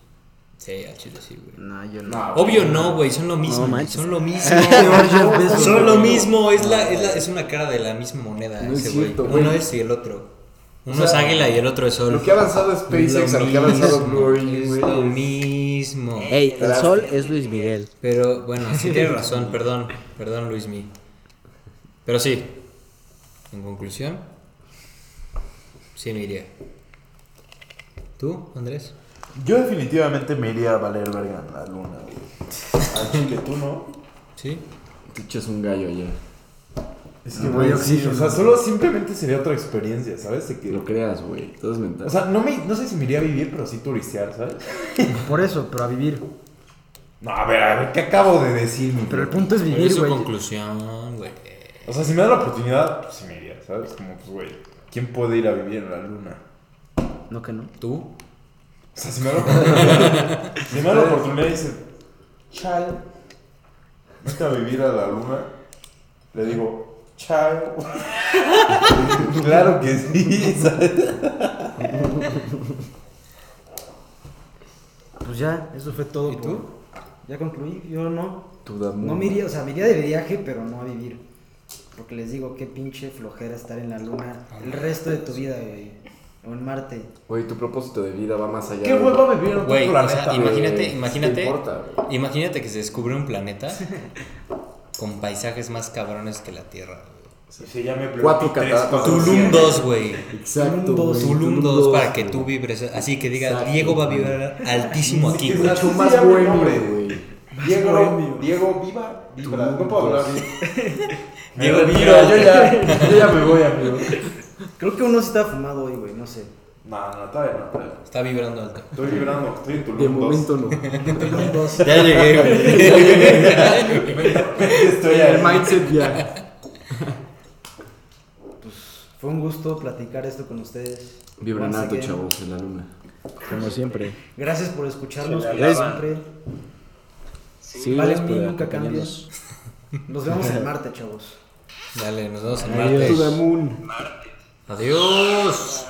Sí, al chile sí, güey. No, yo no. No, Obvio no, güey, son lo mismo. No son lo mismo. Peor Jeff Bezos. son lo mismo, es, la, es, la- es una cara de la misma moneda No ese güey. cierto, güey. Uno es y el otro. Uno sea, es águila y el otro es sol. Lo que ha avanzado SpaceX, a lo que ha avanzado Blue Origin, es güey. lo mismo. Ey, el sol es Luis Miguel. Pero bueno, sí tienes razón, perdón, perdón Luismi. Pero sí, en conclusión, sí me iría. ¿Tú, Andrés? Yo definitivamente me iría a valer verga en la luna, güey. Al chile, tú no. ¿Sí? Te echas un gallo allá. Es que, No, güey, hay sí, o sea, solo simplemente sería otra experiencia, ¿sabes? De que- Lo creas, güey. Todo es mental. o sea, no, me, no sé si me iría a vivir, pero sí turistear, ¿sabes? Por eso, pero a vivir. No, a ver, a ver, ¿qué acabo de decir, mi Pero el punto es vivir, es su güey. conclusión, güey. O sea, si me da la oportunidad, pues sí me iría, ¿sabes? Como, pues, güey, ¿quién puede ir a vivir en la luna? No que no. ¿Tú? O sea, si me da la oportunidad, si me da la oportunidad y dice, chao, vete a vivir a la luna, le digo, chao. claro que sí, ¿sabes? Pues ya, eso fue todo. ¿Y por- tú? Ya concluí, yo no. Damu. No me iría, o sea, me iría de viaje, pero no a vivir. Porque les digo, qué pinche flojera estar en la luna el resto de tu vida, güey. O en Marte. Güey, tu propósito de vida va más allá. ¿Qué de- hueva vivir en otro planeta? imagínate, ¿Qué imagínate, te importa, güey? imagínate que se descubre un planeta con paisajes más cabrones que la Tierra. güey. Sí, sí, ya me Cuatro cataratas. Tulum 2, güey. Exacto. Tulum güey, Tulum 2 para que tú vibres. Así que diga, Exacto, Diego va a vibrar altísimo aquí, güey. Más. Diego, Diego, viva, vibra. No puedo hablar bien. Diego, Me retiro, vibra. Yo ya, yo ya me voy, amigo. Creo que uno sí está fumado hoy, güey, no sé. No, no, todavía no, todavía. Está vibrando alto. Estoy vibrando, estoy en Tulum De 2. momento no. Ya llegué, güey. Estoy El ahí. mindset ya. Fue un gusto platicar esto con ustedes. Vibran Once alto, again. chavos, en la luna. Como siempre. Gracias por escucharnos, como siempre. Sí, vale, nunca cambies. Nos vemos en Marte, chavos. Dale, nos vemos en Adiós. Marte. To the moon. Adiós.